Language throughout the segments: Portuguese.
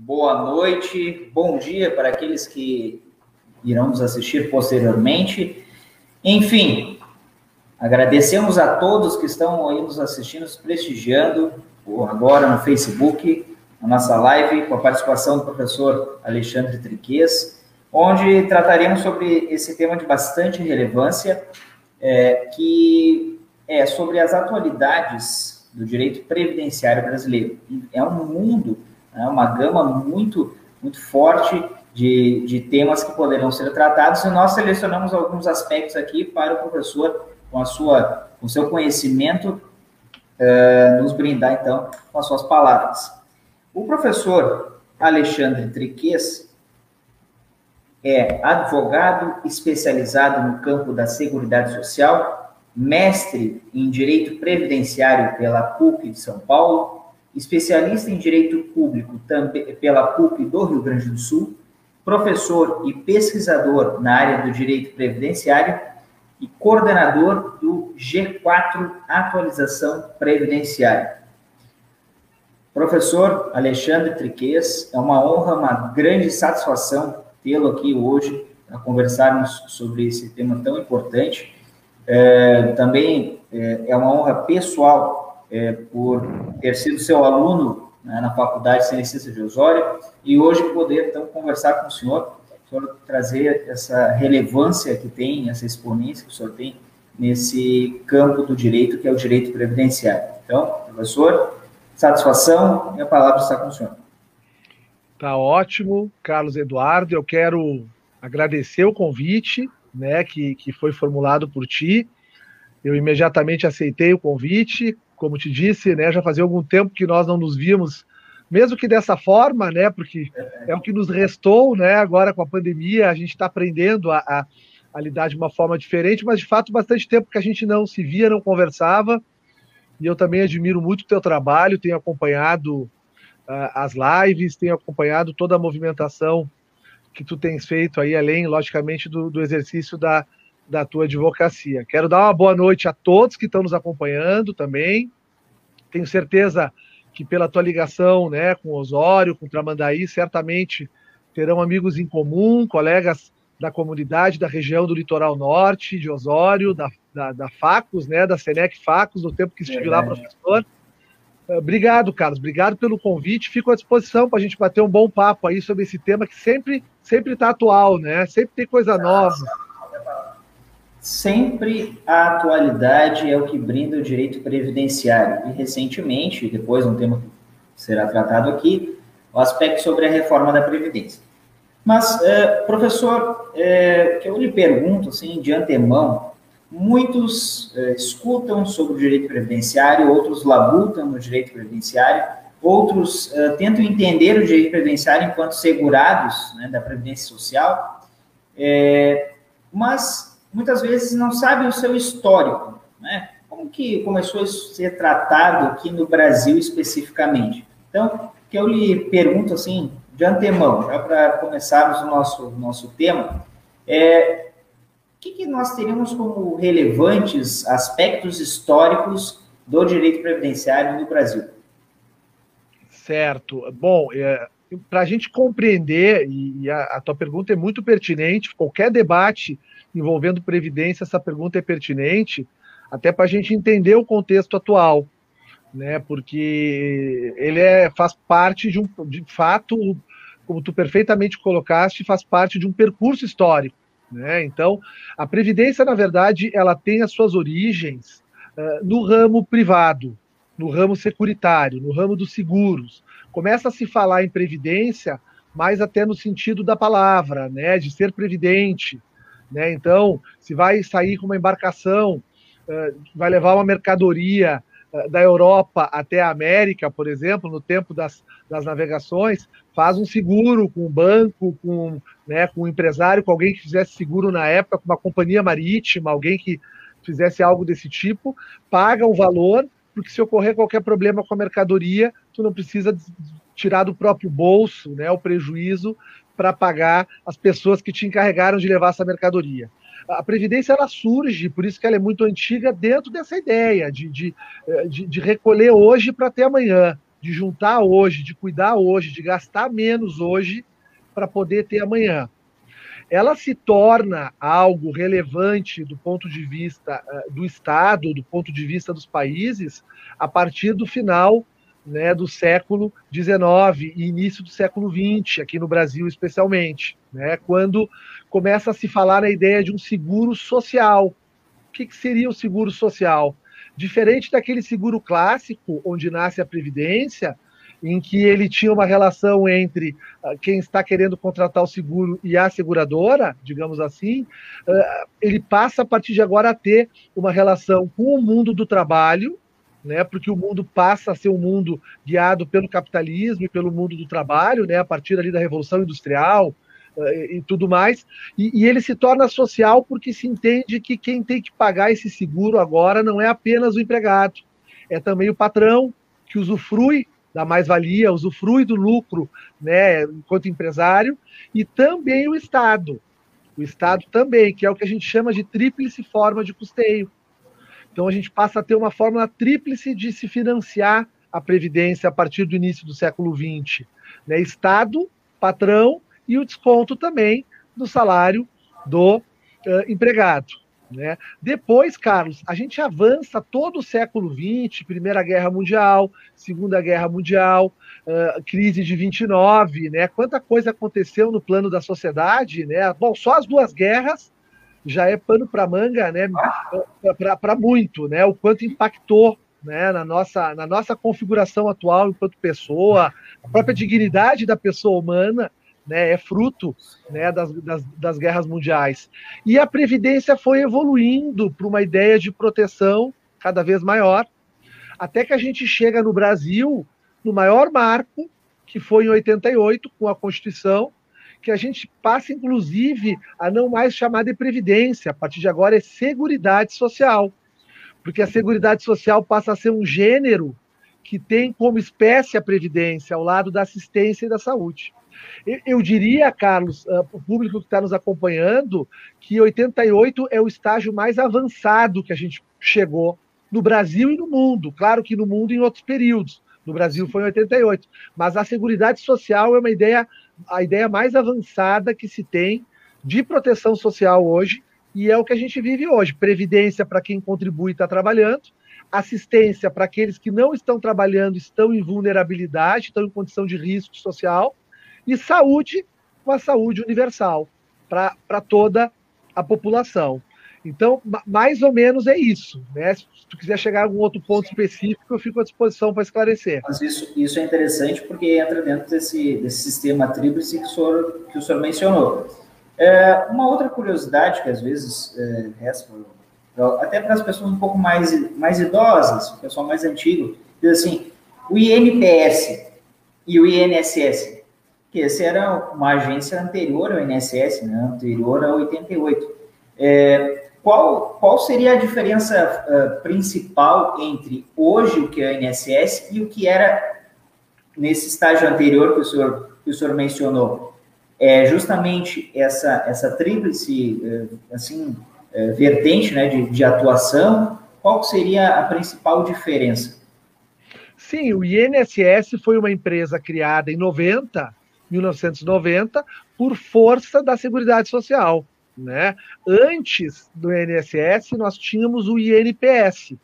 boa noite, bom dia para aqueles que irão nos assistir posteriormente. Enfim, agradecemos a todos que estão aí nos assistindo, nos prestigiando agora no Facebook, a nossa live com a participação do professor Alexandre Triquês, onde trataremos sobre esse tema de bastante relevância, é, que é sobre as atualidades do direito previdenciário brasileiro. É um mundo né, uma gama muito, muito forte de, de temas que poderão ser tratados, e nós selecionamos alguns aspectos aqui para o professor, com a sua, com seu conhecimento, uh, nos brindar, então, com as suas palavras. O professor Alexandre Triquês é advogado especializado no campo da Seguridade Social, mestre em Direito Previdenciário pela PUC de São Paulo, especialista em Direito Público também pela PUC do Rio Grande do Sul, professor e pesquisador na área do Direito Previdenciário e coordenador do G4 Atualização Previdenciária. Professor Alexandre Triquês, é uma honra, uma grande satisfação tê-lo aqui hoje para conversarmos sobre esse tema tão importante. É, também é, é uma honra pessoal é, por ter sido seu aluno né, na Faculdade de de Osório e hoje poder então conversar com o senhor, o senhor trazer essa relevância que tem, essa exponência que o senhor tem nesse campo do direito, que é o direito previdenciário. Então, professor, satisfação e a palavra está com o senhor. Tá ótimo, Carlos Eduardo. Eu quero agradecer o convite, né, que, que foi formulado por ti. Eu imediatamente aceitei o convite, como te disse, né, já fazia algum tempo que nós não nos víamos, mesmo que dessa forma, né, porque é o que nos restou, né, agora com a pandemia, a gente está aprendendo a, a, a, lidar de uma forma diferente, mas de fato bastante tempo que a gente não se via, não conversava, e eu também admiro muito o teu trabalho, tenho acompanhado uh, as lives, tenho acompanhado toda a movimentação que tu tens feito aí, além, logicamente, do, do exercício da, da tua advocacia. Quero dar uma boa noite a todos que estão nos acompanhando também. Tenho certeza que pela tua ligação né, com Osório, com Tramandaí, certamente terão amigos em comum, colegas da comunidade da região do litoral norte, de Osório, da, da, da Facos, né, da Senec Facos, no tempo que estive é, lá, professor. Obrigado, Carlos. Obrigado pelo convite. Fico à disposição para a gente bater um bom papo aí sobre esse tema que sempre sempre está atual, né? Sempre tem coisa nova. Sempre a atualidade é o que brinda o direito previdenciário. E recentemente, depois um tema que será tratado aqui, o aspecto sobre a reforma da Previdência. Mas, é, professor, é, que eu lhe pergunto, assim, de antemão, muitos é, escutam sobre o direito previdenciário, outros labutam no direito previdenciário, outros tentam entender o direito previdenciário enquanto segurados né, da Previdência Social, mas muitas vezes não sabem o seu histórico, né? Como que começou a ser tratado aqui no Brasil especificamente? Então, que eu lhe pergunto assim, de antemão, já para começarmos o nosso, nosso tema, é, o que, que nós teríamos como relevantes aspectos históricos do direito previdenciário no Brasil? Certo. Bom, é, para a gente compreender, e a, a, tua pergunta é muito pertinente, qualquer debate envolvendo previdência, essa pergunta é pertinente, até para a gente entender o contexto atual, né? Porque ele é, faz parte de um, de fato, como tu perfeitamente colocaste, faz parte de um percurso histórico, né? Então, a previdência, na verdade, ela tem as suas origens uh, no ramo privado, no ramo securitário, no ramo dos seguros. Começa a se falar em previdência, mais até no sentido da palavra, né? De ser previdente, né? Então, se vai sair com uma embarcação, uh, vai levar uma mercadoria uh, da Europa até a América, por exemplo, no tempo das, das navegações, faz um seguro com o banco, com, né, com um empresário, com alguém que fizesse seguro na época, com uma companhia marítima, alguém que fizesse algo desse tipo, paga um valor, porque se ocorrer qualquer problema com a mercadoria, tu não precisa tirar do próprio bolso né, o prejuízo para pagar as pessoas que te encarregaram de levar essa mercadoria. A Previdência ela surge, por isso que ela é muito antiga, dentro dessa ideia de, de, de, de recolher hoje para ter amanhã, de juntar hoje, de cuidar hoje, de gastar menos hoje para poder ter amanhã. Ela se torna algo relevante do ponto de vista uh, do Estado, do ponto de vista dos países, a partir do final né, do século XIX e início do século XX, aqui no Brasil especialmente, né, quando começa a se falar na ideia de um seguro social. O que, que seria o seguro social? Diferente daquele seguro clássico, onde nasce a Previdência, em que ele tinha uma relação entre uh, quem está querendo contratar o seguro e a seguradora, digamos assim, uh, ele passa a partir de agora a ter uma relação com o mundo do trabalho, né, porque o mundo passa a ser um mundo guiado pelo capitalismo e pelo mundo do trabalho, né, a partir ali da Revolução Industrial uh, e, e, tudo mais, e, e, ele se torna social porque se entende que quem tem que pagar esse seguro agora não é apenas o empregado, é também o patrão que usufrui da mais-valia, usufrui do lucro, né, enquanto empresário, e também o Estado. O Estado também, que é o que a gente chama de tríplice forma de custeio. Então a gente passa a ter uma fórmula tríplice de se financiar a previdência a partir do início do século XX, né? Estado, patrão e o desconto também do salário do uh, empregado. Né? Depois, Carlos, a gente avança todo o século XX, Primeira Guerra Mundial, Segunda Guerra Mundial, uh, crise de 29, né? Quanta coisa aconteceu no plano da sociedade, né? Bom, só as duas guerras já é pano para manga, né? Para muito, né? O quanto impactou né, na, nossa, na nossa configuração atual enquanto pessoa, a própria dignidade da pessoa humana né, é fruto né, das, das, das, guerras mundiais. E a Previdência foi evoluindo para uma ideia de proteção cada vez maior, até que a gente chega no Brasil no maior marco, que foi em 88, com a Constituição, que a gente passa, inclusive, a não mais chamar de Previdência, a partir de agora é Seguridade Social, porque a Seguridade Social passa a ser um gênero que tem como espécie a Previdência, ao lado da assistência e da saúde. Eu diria, Carlos, para o público que está nos acompanhando, que 88 é o estágio mais avançado que a gente chegou no Brasil e no mundo. Claro que no mundo em outros períodos. No Brasil foi em 88. Mas a Seguridade Social é uma ideia, a ideia mais avançada que se tem de proteção social hoje, e é o que a gente vive hoje. Previdência para quem contribui e está trabalhando, assistência para aqueles que não estão trabalhando, estão em vulnerabilidade, estão em condição de risco social, e saúde com a saúde universal para toda a população. Então, mais ou menos é isso. Né? Se tu quiser chegar a algum outro ponto específico, eu fico à disposição para esclarecer. Mas isso, isso é interessante porque entra dentro desse, desse sistema tríplice que o senhor, que o senhor mencionou. É, uma outra curiosidade que às vezes é, resta, até para as pessoas um pouco mais, mais idosas, o pessoal mais antigo, diz assim, o INPS e o INSS, que esse era uma agência anterior ao INSS, né, anterior a 88. É, qual, qual seria a diferença uh, principal entre hoje o que é o INSS e o que era nesse estágio anterior que o senhor, que o senhor mencionou? É justamente essa, essa tríplice uh, assim, uh, vertente né, de, de atuação, qual seria a principal diferença? Sim, o INSS foi uma empresa criada em 90 1990, por força da Seguridade Social. Né? Antes do INSS, nós tínhamos o INPS,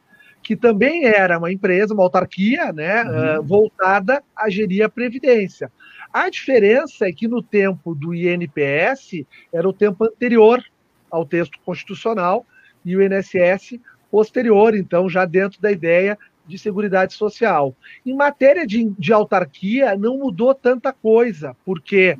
que também era uma empresa, uma autarquia, né, uhum. uh, voltada a gerir a Previdência. A diferença é que no tempo do INPS era o tempo anterior ao texto constitucional e o INSS posterior, então, já dentro da ideia de Seguridade Social. Em matéria de, de autarquia, não mudou tanta coisa, porque,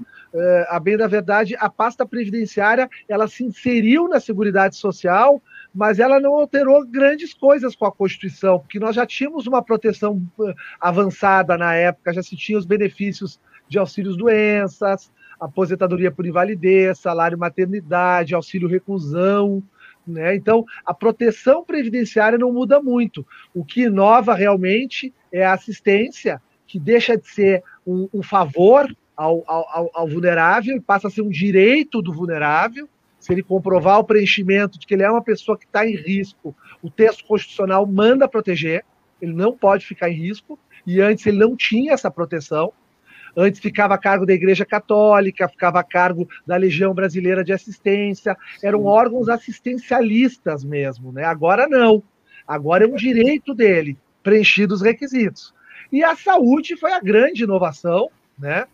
a bem da verdade, a pasta previdenciária ela se inseriu na Seguridade Social, mas ela não alterou grandes coisas com a Constituição, porque nós já tínhamos uma proteção uh, avançada na época, já se tinha os benefícios de auxílios doenças, aposentadoria por invalidez, salário maternidade, auxílio reclusão. Né? Então, a proteção previdenciária não muda muito. O que inova realmente é a assistência, que deixa de ser um, um favor ao, ao, ao, vulnerável e passa a ser um direito do vulnerável. Se ele comprovar o preenchimento de que ele é uma pessoa que está em risco, o texto constitucional manda proteger, ele não pode ficar em risco, e antes ele não tinha essa proteção. Antes ficava a cargo da Igreja Católica, ficava a cargo da Legião Brasileira de Assistência, eram órgãos assistencialistas mesmo, né? Agora não. Agora é um direito dele, preenchidos os requisitos. E a saúde foi a grande inovação, né?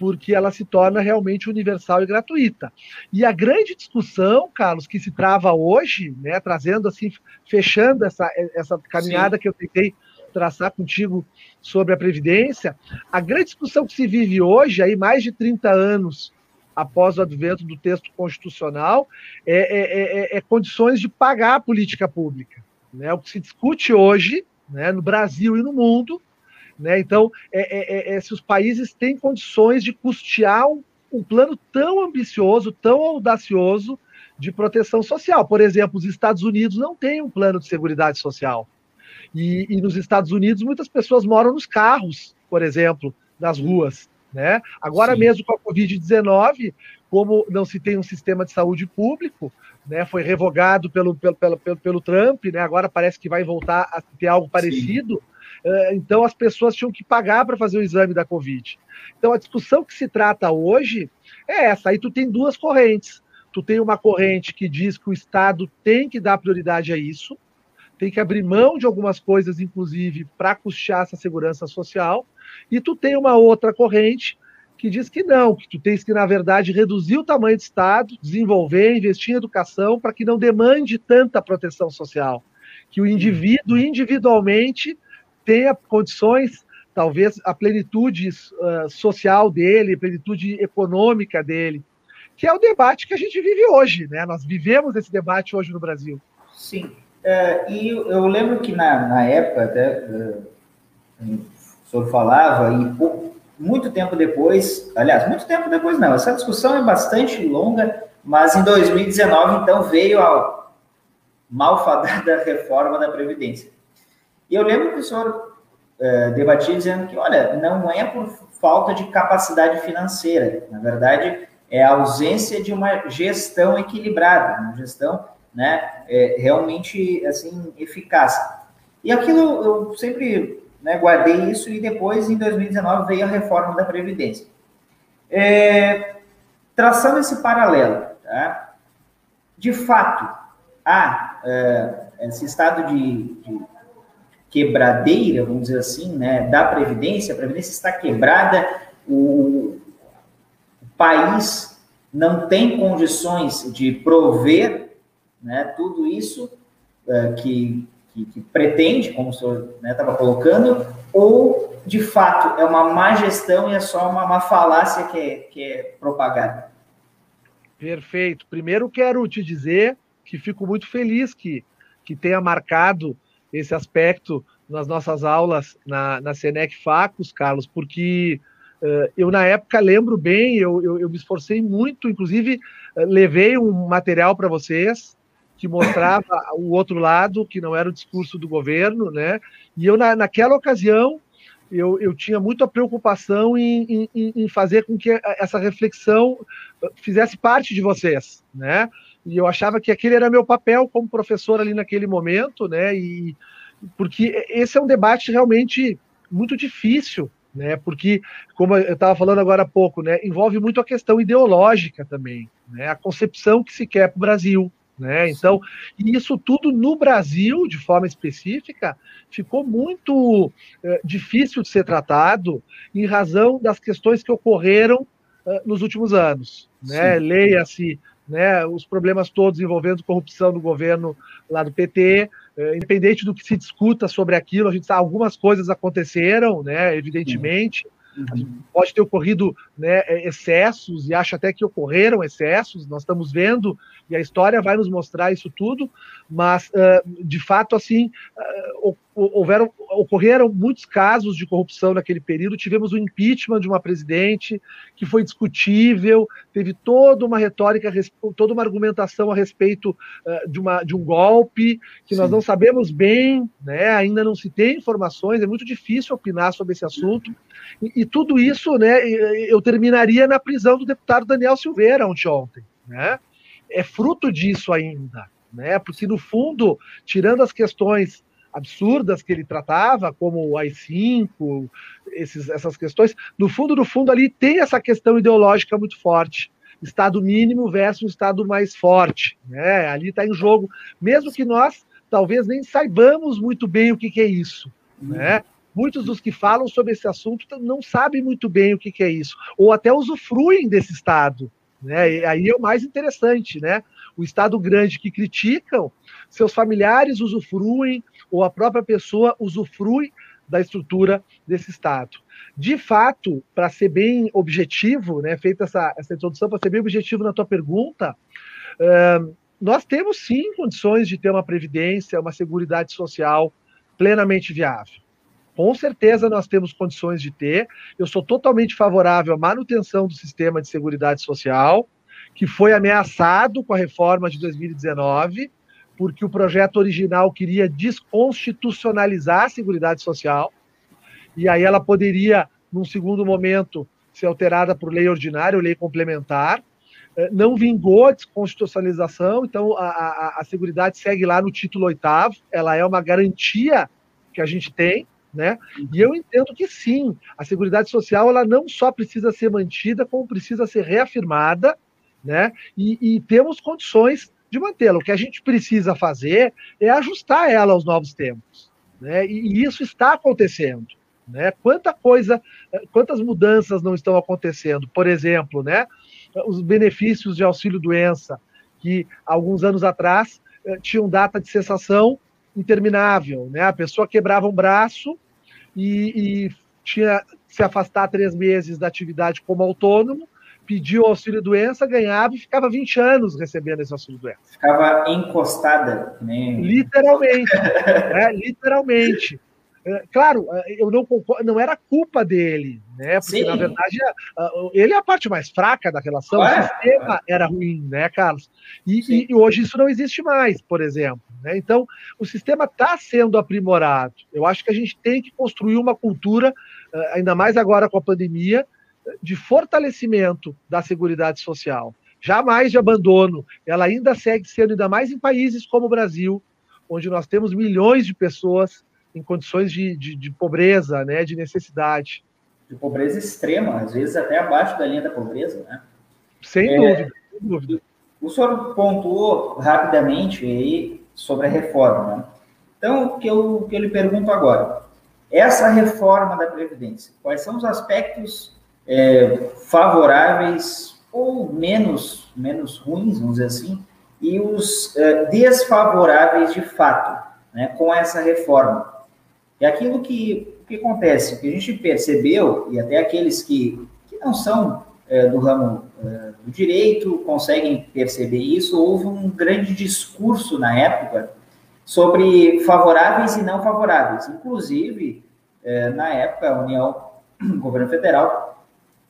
Porque ela se torna realmente universal e gratuita. E a grande discussão, Carlos, que se trava hoje, né, trazendo assim, fechando essa, essa caminhada Sim. que eu tentei traçar contigo sobre a Previdência, a grande discussão que se vive hoje, aí mais de 30 anos após o advento do texto constitucional, é, é, é, é condições de pagar a política pública. Né? O que se discute hoje, né, no Brasil e no mundo, né? então, é, é, é, se os países têm condições de custear um, um plano tão ambicioso, tão audacioso de proteção social. Por exemplo, os Estados Unidos não têm um plano de segurança social. E, e nos Estados Unidos, muitas pessoas moram nos carros, por exemplo, das ruas. Né? Agora Sim. mesmo com a Covid-19, como não se tem um sistema de saúde público, né, foi revogado pelo, pelo, pelo, pelo, pelo Trump, né, agora parece que vai voltar a ter algo parecido. Uh, então as pessoas tinham que pagar para fazer o exame da Covid. Então a discussão que se trata hoje é essa. Aí tu tem duas correntes. Tu tem uma corrente que diz que o Estado tem que dar prioridade a isso, tem que abrir mão de algumas coisas, inclusive, para custear essa segurança social. E tu tem uma outra corrente que diz que não, que tu tens que, na verdade, reduzir o tamanho do Estado, desenvolver, investir em educação, para que não demande tanta proteção social. Que o indivíduo, individualmente, tenha condições, talvez, a plenitude uh, social dele, plenitude econômica dele, que é o debate que a gente vive hoje, né? Nós vivemos esse debate hoje no Brasil. Sim. É, e eu lembro que na, na época, até é, o senhor falava, e por, muito tempo depois, aliás, muito tempo depois não, essa discussão é bastante longa, mas em 2019, então, veio a malfadada reforma da Previdência. E eu lembro que o senhor é, debatia dizendo que, olha, não é por falta de capacidade financeira, na verdade, é a ausência de uma gestão equilibrada, uma gestão né, é, realmente assim eficaz. E aquilo eu sempre né, guardei isso e depois em 2019 veio a reforma da previdência. É, traçando esse paralelo, tá? de fato há é, esse estado de, de, quebradeira, vamos dizer assim, né, da previdência. A previdência está quebrada, o, o país não tem condições de prover né, tudo isso é, que, que, que, pretende, como o senhor estava né, colocando, ou de fato é uma má gestão e é só uma, uma falácia que é, que é propagada? Perfeito. Primeiro quero te dizer que fico muito feliz que, que tenha marcado esse aspecto nas nossas aulas na, na Senec Facos, Carlos, porque uh, eu na época lembro bem, eu, eu, eu me esforcei muito, inclusive uh, levei um material para vocês que mostrava o outro lado, que não era o discurso do governo, né? E eu, na, naquela ocasião, eu, eu tinha muita preocupação em, em, em, fazer com que essa reflexão fizesse parte de vocês, né? E eu achava que aquele era meu papel como professor ali naquele momento, né? E porque esse é um debate realmente muito difícil, né? Porque, como eu estava falando agora há pouco, né? Envolve muito a questão ideológica também, né? A concepção que se quer para o Brasil, né? Então, isso tudo no Brasil, de forma específica, ficou muito é, difícil de ser tratado em razão das questões que ocorreram uh, nos últimos anos. Né? Leia-se né, os problemas todos envolvendo corrupção do governo lá do PT, é, independente do que se discuta sobre aquilo, a gente sabe algumas coisas aconteceram, né, evidentemente. Uhum. Pode ter ocorrido né, é, excessos, e acho até que ocorreram excessos, nós estamos vendo, e a história vai nos mostrar isso tudo, mas, uh, de fato, assim, uh, houveram, ocorreram muitos casos de corrupção naquele período. Tivemos o impeachment de uma presidente que foi discutível, teve toda uma retórica, toda uma argumentação a respeito uh, de, uma, de um golpe que Sim. nós não sabemos bem, né? ainda não se tem informações, é muito difícil opinar sobre esse assunto. E, e tudo isso, né, eu terminaria na prisão do deputado Daniel Silveira ontem. né? É fruto disso ainda. Né? Porque, no fundo, tirando as questões absurdas que ele tratava, como o AI-5, esses, essas questões, no fundo, no fundo, ali tem essa questão ideológica muito forte. Estado mínimo versus Estado mais forte. Né? Ali está em jogo, mesmo que nós talvez nem saibamos muito bem o que, que é isso. Né? Muitos dos que falam sobre esse assunto não sabem muito bem o que, que é isso, ou até usufruem desse Estado. Né? E aí é o mais interessante, né? O Estado grande que criticam, seus familiares usufruem, ou a própria pessoa usufrui da estrutura desse Estado. De fato, para ser bem objetivo, né, feita essa, essa introdução, para ser bem objetivo na tua pergunta, uh, nós temos sim condições de ter uma previdência, uma seguridade social plenamente viável. Com certeza nós temos condições de ter. Eu sou totalmente favorável à manutenção do sistema de seguridade social, que foi ameaçado com a reforma de 2019 porque o projeto original queria desconstitucionalizar a Seguridade Social, e aí ela poderia, num segundo momento, ser alterada por lei ordinária ou lei complementar. Eh, não vingou a desconstitucionalização, então a, a, a Seguridade segue lá no título oitavo, ela é uma garantia que a gente tem, né? E eu entendo que sim, a Seguridade Social ela não só precisa ser mantida, como precisa ser reafirmada, né? E, e temos condições de mantê-la. O que a gente precisa fazer é ajustar ela aos novos tempos. Né? E, isso está acontecendo. Né? Quanta coisa, quantas mudanças não estão acontecendo? Por exemplo, né, os benefícios de auxílio-doença, que alguns anos atrás eh, tinham data de cessação interminável. Né? A pessoa quebrava um braço e, e tinha que se afastar três meses da atividade como autônomo, pediu auxílio doença, ganhava e ficava 20 anos recebendo esse auxílio doença. Ficava encostada, né? Literalmente, né? literalmente. É, claro, é, eu não concordo, não era culpa dele, né? Porque Sim. na verdade ele é a parte mais fraca da relação. o sistema era ruim, né, Carlos? E, e, hoje isso não existe mais, por exemplo. Né? Então o sistema está sendo aprimorado. Eu acho que a gente tem que construir uma cultura, é, ainda mais agora com a pandemia, de fortalecimento da Seguridade Social, jamais de abandono. Ela ainda segue sendo, ainda mais em países como o Brasil, onde nós temos milhões de pessoas em condições de, de, de pobreza, né, de necessidade. De pobreza extrema, às vezes até abaixo da linha da pobreza, né? Sem é, dúvida, sem dúvida. O senhor pontuou rapidamente aí sobre a reforma. Né? Então, o que eu, que eu lhe pergunto agora, essa reforma da Previdência, quais são os aspectos é, favoráveis ou menos, menos ruins, vamos dizer assim, e os é, desfavoráveis de fato, né, com essa reforma. É aquilo que, que acontece, que a gente percebeu, e até aqueles que, que não são é, do ramo é, do direito conseguem perceber isso, houve um grande discurso na época sobre favoráveis e não favoráveis. Inclusive, é, na época, a União, o governo federal,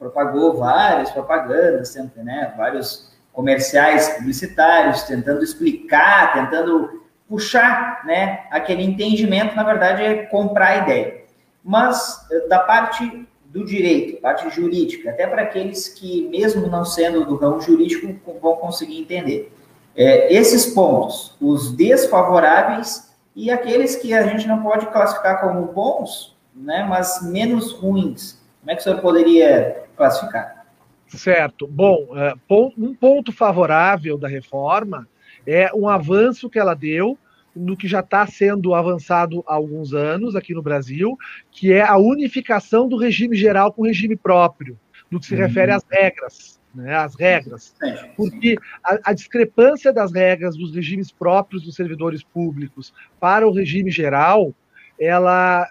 propagou várias propagandas, né, vários comerciais publicitários, tentando explicar, tentando puxar né, aquele entendimento, na verdade, é comprar a ideia. Mas eh, da parte do direito, parte jurídica, até para aqueles que, mesmo não sendo do ramo jurídico, vão conseguir entender. É, esses pontos, os desfavoráveis e aqueles que a gente não pode classificar como bons, né, mas menos ruins. Como é que o senhor poderia classificar. Certo. Bom, é, um ponto favorável da reforma é um avanço que ela deu no que já está sendo avançado há alguns anos aqui no Brasil, que é a unificação do regime geral com o regime próprio, no que se uhum. refere às regras. Né, as regras, porque a, a, discrepância das regras dos regimes próprios dos servidores públicos para o regime geral ela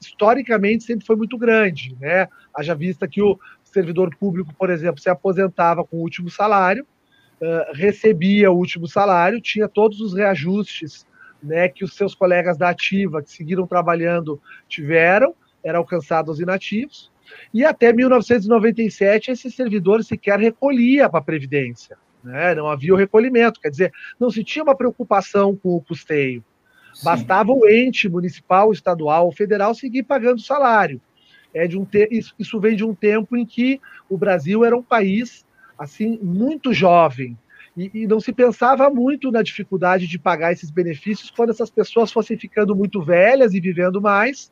historicamente sempre foi muito grande, né? Haja vista que o servidor público, por exemplo, se aposentava com o último salário, recebia o último salário, tinha todos os reajustes né, que os seus colegas da ativa que seguiram trabalhando tiveram, eram alcançados os inativos, e até 1997 esse servidor sequer recolhia para a Previdência. Né? Não havia o recolhimento, quer dizer, não se tinha uma preocupação com o custeio. Bastava o ente municipal, estadual federal seguir pagando salário. É de um te... isso, vem de um tempo em que o Brasil era um país assim muito jovem, e, e, não se pensava muito na dificuldade de pagar esses benefícios quando essas pessoas fossem ficando muito velhas e vivendo mais,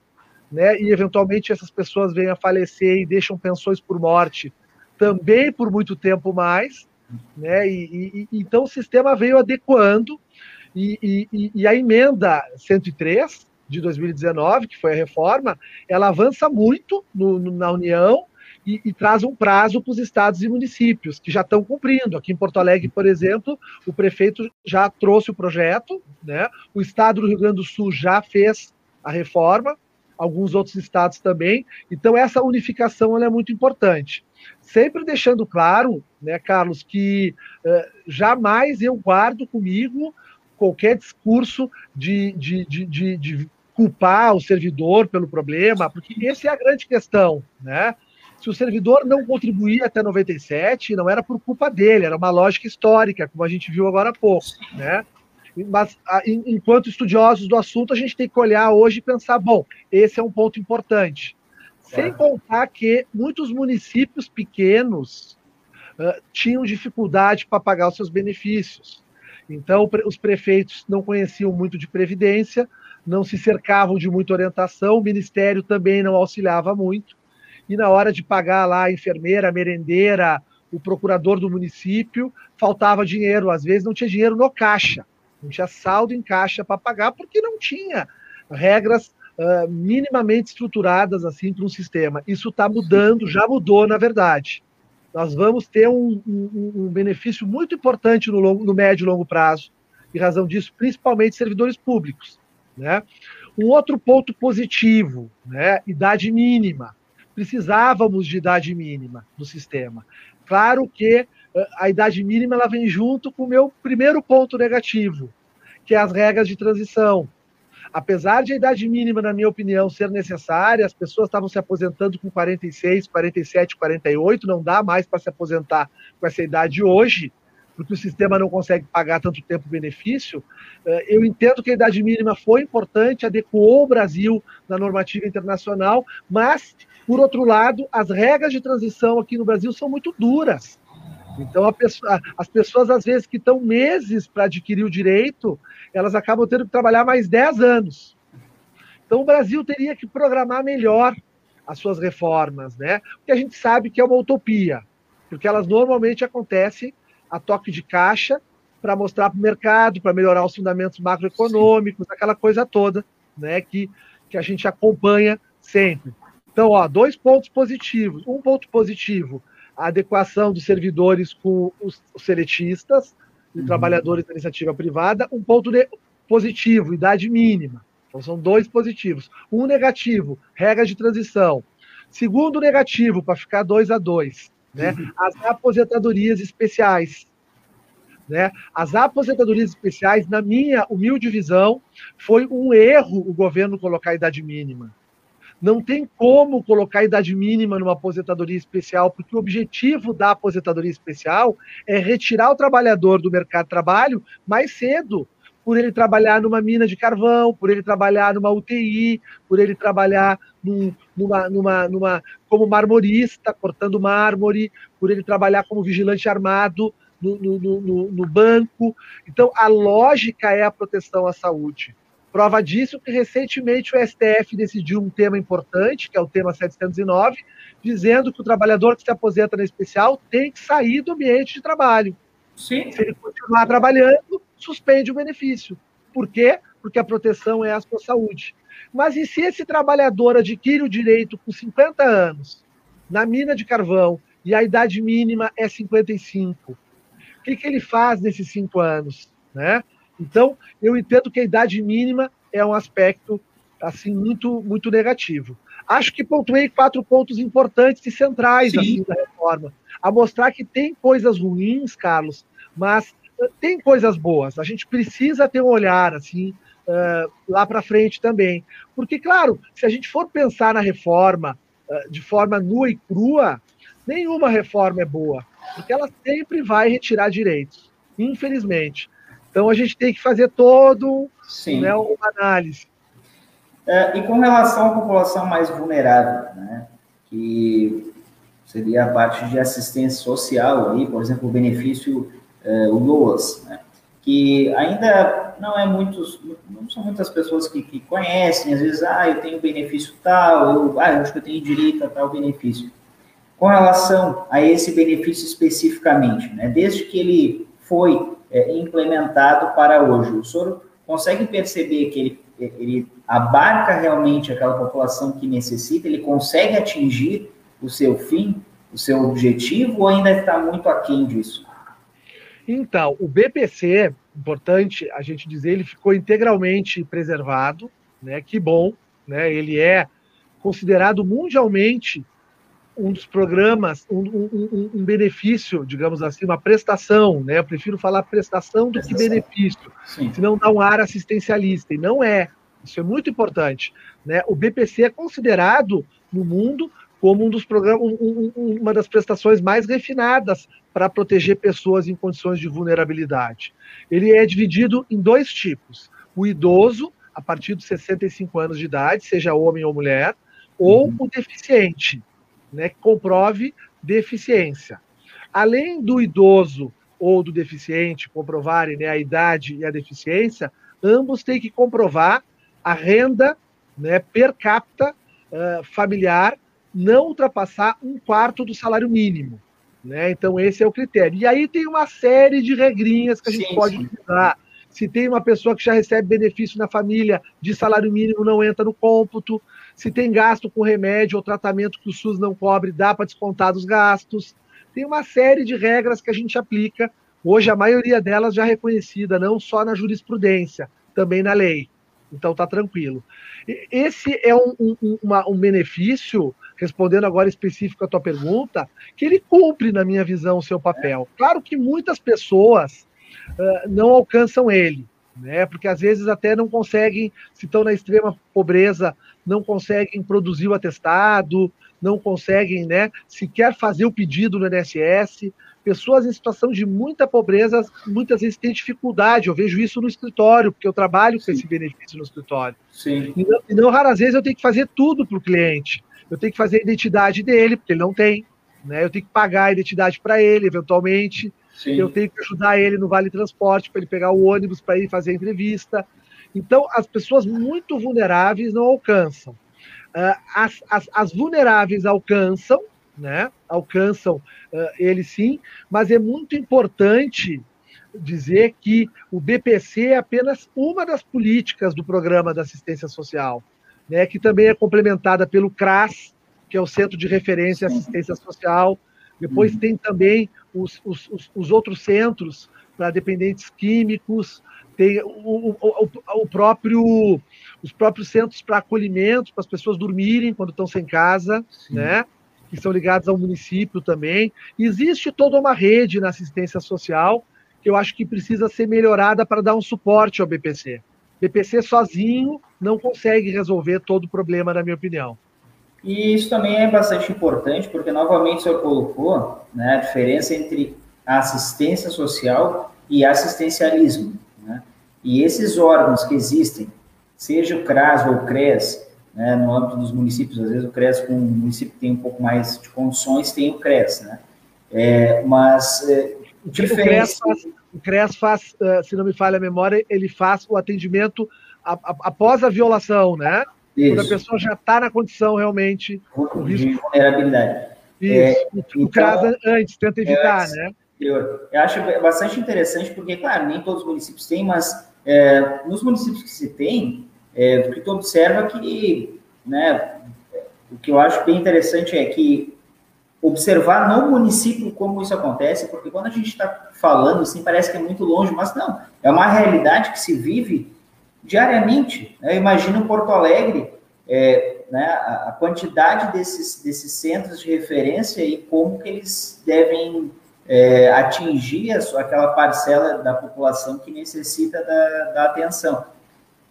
né? E eventualmente essas pessoas venham a falecer e deixam pensões por morte também por muito tempo mais, né? E, e então o sistema veio adequando e, e a emenda 103 de 2019, que foi a reforma, ela avança muito no, no, na União e, e traz um prazo para os estados e municípios que já estão cumprindo. Aqui em Porto Alegre, por exemplo, o prefeito já trouxe o projeto, né? o estado do Rio Grande do Sul já fez a reforma, alguns outros estados também. Então, essa unificação é muito importante. Sempre deixando claro, né, Carlos, que uh, jamais eu guardo comigo qualquer discurso de, de, de, de, de culpar o servidor pelo problema, porque essa é a grande questão, né? Se o servidor não contribuía até 97, não era por culpa dele, era uma lógica histórica, como a gente viu agora há pouco, né? Mas, enquanto estudiosos do assunto, a gente tem que olhar hoje e pensar: bom, esse é um ponto importante. Sem contar que muitos municípios pequenos uh, tinham dificuldade para pagar os seus benefícios. Então, os prefeitos não conheciam muito de previdência, não se cercavam de muita orientação, o ministério também não auxiliava muito e na hora de pagar lá a enfermeira, a merendeira, o procurador do município, faltava dinheiro, às vezes não tinha dinheiro no caixa, não tinha saldo em caixa para pagar, porque não tinha regras uh, minimamente estruturadas assim para um sistema. Isso está mudando, já mudou, na verdade. Nós vamos ter um, um, um benefício muito importante no, longo, no médio e longo prazo, em razão disso, principalmente servidores públicos. Né? Um outro ponto positivo, né? idade mínima precisávamos de idade mínima no sistema. Claro que eh, a idade mínima ela vem junto com o meu primeiro ponto negativo, que é as regras de transição. Apesar de a idade mínima, na minha opinião, ser necessária, as pessoas estavam se aposentando com 46, 47, 48, não dá mais para se aposentar com essa idade hoje, porque o sistema não consegue pagar tanto tempo benefício. Eh, eu entendo que a idade mínima foi importante, adequou o Brasil na normativa internacional, mas por outro lado, as regras de transição aqui no Brasil são muito duras. Então, pessoa, as pessoas, às vezes, que estão meses para adquirir o direito, elas acabam tendo que trabalhar mais 10 anos. Então, o Brasil teria que programar melhor as suas reformas, né? Porque a gente sabe que é uma utopia, porque elas normalmente acontecem a toque de caixa para mostrar para o mercado, para melhorar os fundamentos macroeconômicos, aquela coisa toda, né? Que, que a gente acompanha sempre. Então, ó, dois pontos positivos. Um ponto positivo, a adequação dos servidores com os, os seletistas e uhum. trabalhadores da iniciativa privada. Um ponto de, positivo, idade mínima. Então, são dois positivos. Um negativo, regra de transição. Segundo negativo, para ficar dois a dois, né? Uhum. As aposentadorias especiais. Né? As aposentadorias especiais, na minha humilde visão, foi um erro o governo colocar a idade mínima. Não tem como colocar idade mínima numa aposentadoria especial, porque o objetivo da aposentadoria especial é retirar o trabalhador do mercado de trabalho mais cedo, por ele trabalhar numa mina de carvão, por ele trabalhar numa UTI, por ele trabalhar num, numa, numa, numa, como marmorista, cortando mármore, por ele trabalhar como vigilante armado no, no, no, no banco. Então, a lógica é a proteção à saúde. Prova disso que recentemente o STF decidiu um tema importante, que é o tema 709, dizendo que o trabalhador que se aposenta na especial tem que sair do ambiente de trabalho. Sim. Se ele continuar trabalhando, suspende o benefício. Por quê? Porque a proteção é a sua saúde. Mas e se esse trabalhador adquire o direito com 50 anos, na mina de carvão, e a idade mínima é 55? O que, que ele faz nesses cinco anos? Né? Então, eu entendo que a idade mínima é um aspecto assim muito muito negativo. Acho que pontuei quatro pontos importantes e centrais assim, da reforma, a mostrar que tem coisas ruins, Carlos, mas tem coisas boas. A gente precisa ter um olhar assim uh, lá para frente também, porque claro, se a gente for pensar na reforma uh, de forma nua e crua, nenhuma reforma é boa, porque ela sempre vai retirar direitos, infelizmente. Então a gente tem que fazer todo Sim. Né, uma análise. É, e com relação à população mais vulnerável, né, que seria a parte de assistência social aí, por exemplo, o benefício é, o LOAS, né, que ainda não é muitos, não são muitas pessoas que, que, conhecem, às vezes, ah, eu tenho benefício tal, eu, ah, eu acho que eu tenho direito a tal benefício. Com relação a esse benefício especificamente, né, desde que ele foi é, implementado para hoje, o senhor consegue perceber que ele, ele abarca realmente aquela população que necessita, ele consegue atingir o seu fim, o seu objetivo, ou ainda está muito aquém disso? Então, o BPC, importante a gente dizer, ele ficou integralmente preservado, né? Que bom, né? Ele é considerado mundialmente um dos programas, um, um, um, benefício, digamos assim, uma prestação, né? Eu prefiro falar prestação do prestação. que benefício, Sim. senão dá um ar assistencialista, e não é. Isso é muito importante. Né? O BPC é considerado no mundo como um dos programas, um, uma das prestações mais refinadas para proteger pessoas em condições de vulnerabilidade. Ele é dividido em dois tipos: o idoso, a partir dos 65 anos de idade, seja homem ou mulher, ou uhum. o deficiente, né, que comprove deficiência. Além do idoso ou do deficiente comprovarem né, a idade e a deficiência, ambos têm que comprovar a renda né, per capita uh, familiar não ultrapassar um quarto do salário mínimo. Né? Então, esse é o critério. E aí tem uma série de regrinhas que a gente sim, pode utilizar. Se tem uma pessoa que já recebe benefício na família de salário mínimo, não entra no cômputo. Se tem gasto com remédio ou tratamento que o SUS não cobre, dá para descontar dos gastos. Tem uma série de regras que a gente aplica. Hoje, a maioria delas já reconhecida, não só na jurisprudência, também na lei. Então, está tranquilo. Esse é um, um, uma, um benefício respondendo agora específico a tua pergunta, que ele cumpre, na minha visão, o seu papel. Claro que muitas pessoas uh, não alcançam ele, né? Porque às vezes até não conseguem, se estão na extrema pobreza, não conseguem produzir o atestado, não conseguem, né, sequer fazer o pedido no INSS. Pessoas em situação de muita pobreza, muitas vezes têm dificuldade. Eu vejo isso no escritório, porque eu trabalho com esse benefício no escritório. Sim. E não, e não raras vezes eu tenho que fazer tudo para o cliente eu tenho que fazer a identidade dele, porque ele não tem, né? Eu tenho que pagar a identidade para ele, eventualmente. Sim. Eu tenho que ajudar ele no Vale Transporte para ele pegar o ônibus para ir fazer a entrevista. Então, as pessoas muito vulneráveis não alcançam. Uh, as, as, as, vulneráveis alcançam, né? Alcançam uh, ele sim, mas é muito importante dizer que o BPC é apenas uma das políticas do programa da assistência social né, que também é complementada pelo CRAS, que é o Centro de Referência e Assistência Social. Depois uhum. tem também os, os, os outros centros para dependentes químicos, tem o, o, o, próprio, os próprios centros para acolhimento, para as pessoas dormirem quando estão sem casa, Sim. né? que são ligados ao município também. Existe toda uma rede na assistência social que eu acho que precisa ser melhorada para dar um suporte ao BPC. BPC sozinho não consegue resolver todo o problema, na minha opinião. E isso também é bastante importante, porque novamente o senhor colocou né, a diferença entre a assistência social e assistencialismo. E esses órgãos que existem, seja o CRAS ou o CRES, né, no âmbito dos municípios, às vezes o CRES com o município tem um pouco mais de condições, tem o CRES, né? É, mas é, o CRES faz, o CRES faz, uh, se não me falha a memória, ele faz o atendimento após a violação, né? Isso. Quando a pessoa já está na condição realmente o risco de vulnerabilidade. Isso. É, o então, CRAS antes, tenta evitar, antes, né? Eu, eu acho bastante interessante, porque, claro, nem todos os municípios têm, mas é, nos municípios que se tem, é, que tu observa que, né, o que eu acho bem interessante é que observar no município como isso acontece, porque quando a gente está falando assim, parece que é muito longe, mas não, é uma realidade que se vive diariamente. Né? Eu imagino Porto Alegre, é, né, a, quantidade desses, desses centros de referência e como que eles devem é, atingir aquela parcela da população que necessita da, da atenção.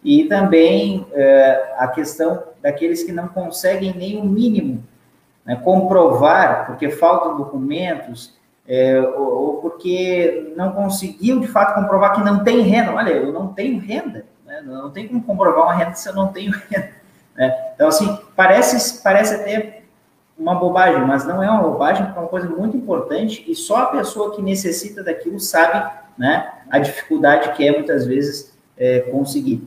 E também é, a questão daqueles que não conseguem nem o mínimo né, comprovar, porque faltam documentos, é, ou, ou, porque não conseguiu de fato comprovar que não tem renda. Olha, eu não tenho renda, né, não tem como comprovar uma renda se eu não tenho renda. Né? Então, assim, parece, parece até uma bobagem, mas não é uma bobagem, é uma coisa muito importante e só a pessoa que necessita daquilo sabe né, a dificuldade que é muitas vezes é, conseguir.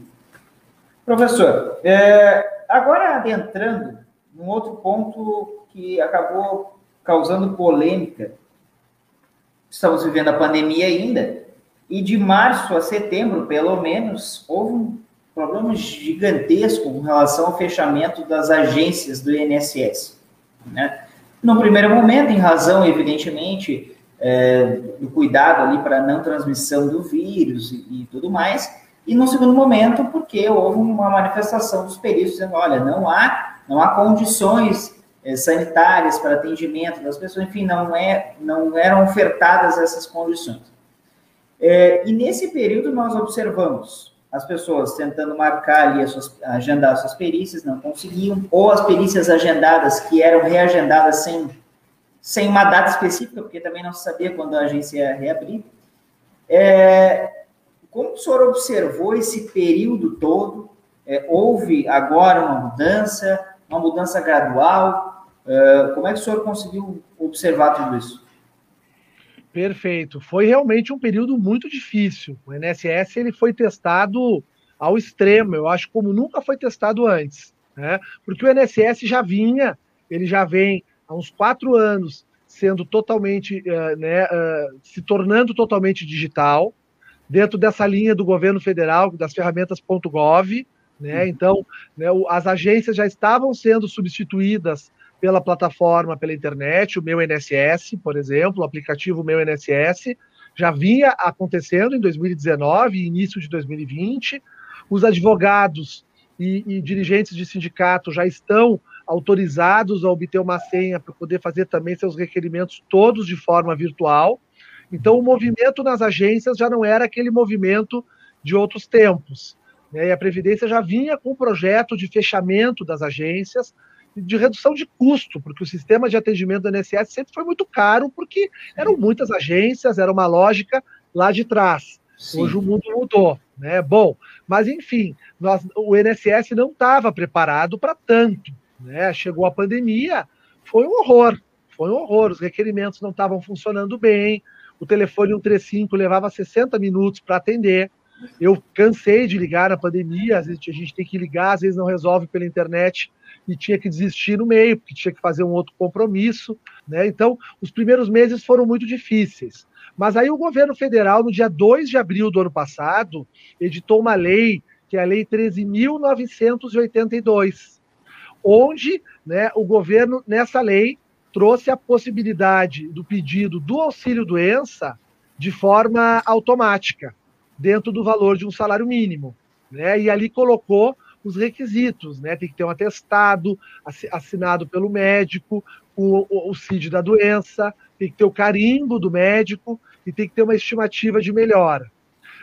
Professor, é, agora adentrando num outro ponto que acabou causando polêmica, estamos vivendo a pandemia ainda, e de março a setembro, pelo menos, houve um problema gigantesco com relação ao fechamento das agências do INSS. Né? No primeiro momento, em razão, evidentemente, é, do cuidado ali para não transmissão do vírus e, e, tudo mais, e no segundo momento, porque houve uma manifestação dos peritos dizendo, olha, não há, não há condições é, sanitárias para atendimento das pessoas, enfim, não, é, não eram ofertadas essas condições. É, e nesse período nós observamos as pessoas tentando marcar ali, as suas, agendar suas perícias, não conseguiam, ou as perícias agendadas que eram reagendadas sem, sem uma data específica, porque também não se sabia quando a agência ia reabrir. É, como o senhor observou esse período todo? É, houve agora uma mudança, uma mudança gradual? É, como é que o senhor conseguiu observar tudo isso? Perfeito. Foi realmente um período muito difícil. O NSS ele foi testado ao extremo, eu acho como nunca foi testado antes, né? Porque o NSS já vinha, ele já vem há uns quatro anos sendo totalmente, uh, né, uh, se tornando totalmente digital, dentro dessa linha do governo federal, das ferramentas .gov, né? Uhum. Então, né, as agências já estavam sendo substituídas pela plataforma, pela internet, o meu NSS, por exemplo, o aplicativo Meu NSS, já vinha acontecendo em 2019 e início de 2020. Os advogados e, e, dirigentes de sindicato já estão autorizados a obter uma senha para poder fazer também seus requerimentos todos de forma virtual. Então, o movimento nas agências já não era aquele movimento de outros tempos. Né? E a Previdência já vinha com o projeto de fechamento das agências, de redução de custo, porque o sistema de atendimento do INSS sempre foi muito caro, porque eram muitas agências, era uma lógica lá de trás. Sim. Hoje o mundo mudou, né? Bom, mas enfim, nós, o INSS não estava preparado para tanto, né? Chegou a pandemia, foi um horror, foi um horror. Os requerimentos não estavam funcionando bem, o telefone 135 levava 60 minutos para atender. Eu cansei de ligar na pandemia, às vezes a gente tem que ligar, às vezes não resolve pela internet e tinha que desistir no meio, porque tinha que fazer um outro compromisso. Né? Então, os primeiros meses foram muito difíceis. Mas aí o governo federal, no dia 2 de abril do ano passado, editou uma lei, que é a Lei 13.982, onde né, o governo, nessa lei, trouxe a possibilidade do pedido do auxílio-doença de forma automática, dentro do valor de um salário mínimo. Né? E ali colocou os requisitos, né? Tem que ter um atestado assinado pelo médico, com o, CID da doença, tem que ter o carimbo do médico e tem que ter uma estimativa de melhora.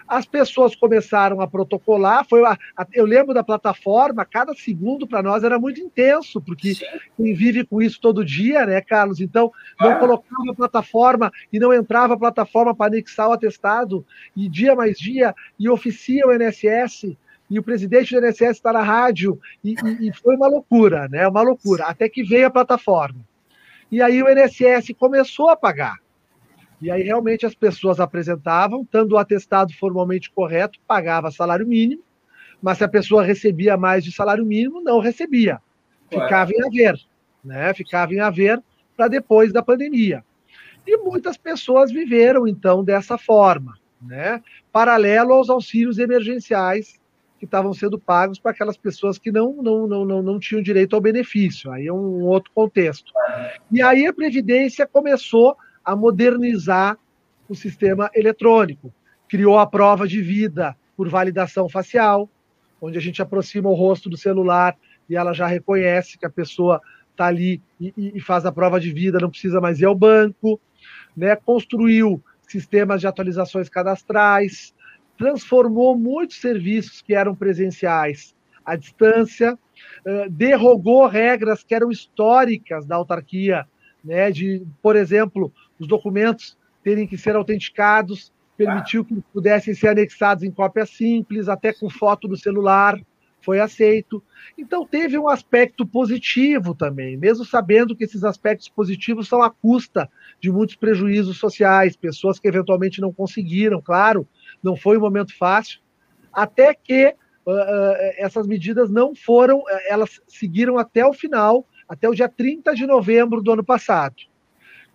As pessoas começaram a protocolar, foi a, a, eu lembro da plataforma, cada segundo para nós era muito intenso, porque Sim. quem vive com isso todo dia, né, Carlos? Então, não ah. colocava a plataforma e não entrava a plataforma para anexar o atestado, e dia mais dia, e oficia o INSS, e o presidente do INSS está na rádio, e, e, e, foi uma loucura, né? Uma loucura, até que veio a plataforma. E aí o INSS começou a pagar. E aí realmente as pessoas apresentavam, estando o atestado formalmente correto, pagava salário mínimo, mas se a pessoa recebia mais de salário mínimo, não recebia. Ficava em haver, né? Ficava em haver para depois da pandemia. E muitas pessoas viveram então dessa forma, né? Paralelo aos auxílios emergenciais estavam sendo pagos para aquelas pessoas que não, não, não, não, não tinham direito ao benefício. Aí é um outro contexto. E aí a Previdência começou a modernizar o sistema eletrônico. Criou a prova de vida por validação facial, onde a gente aproxima o rosto do celular e ela já reconhece que a pessoa está ali e, e, faz a prova de vida, não precisa mais ir ao banco. né, construiu sistemas de atualizações cadastrais, transformou muitos serviços que eram presenciais à distância, derrogou regras que eram históricas da autarquia, né, de, por exemplo, os documentos terem que ser autenticados, permitiu que pudessem ser anexados em cópia simples, até com foto do celular, foi aceito. Então teve um aspecto positivo também, mesmo sabendo que esses aspectos positivos são à custa de muitos prejuízos sociais, pessoas que eventualmente não conseguiram, claro, não foi um momento fácil, até que uh, essas medidas não foram, elas seguiram até o final, até o dia 30 de novembro do ano passado,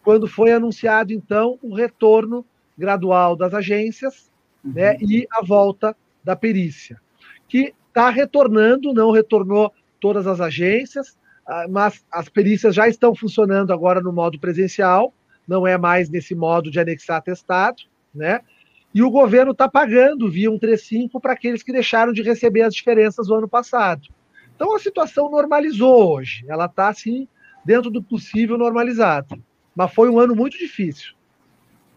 quando foi anunciado, então, o retorno gradual das agências uhum. né, e a volta da perícia, que está retornando, não retornou todas as agências, mas as perícias já estão funcionando agora no modo presencial, não é mais nesse modo de anexar atestado, né? E o governo está pagando via 135 para aqueles que deixaram de receber as diferenças do ano passado. Então a situação normalizou hoje. Ela está, assim, dentro do possível normalizada. Mas foi um ano muito difícil.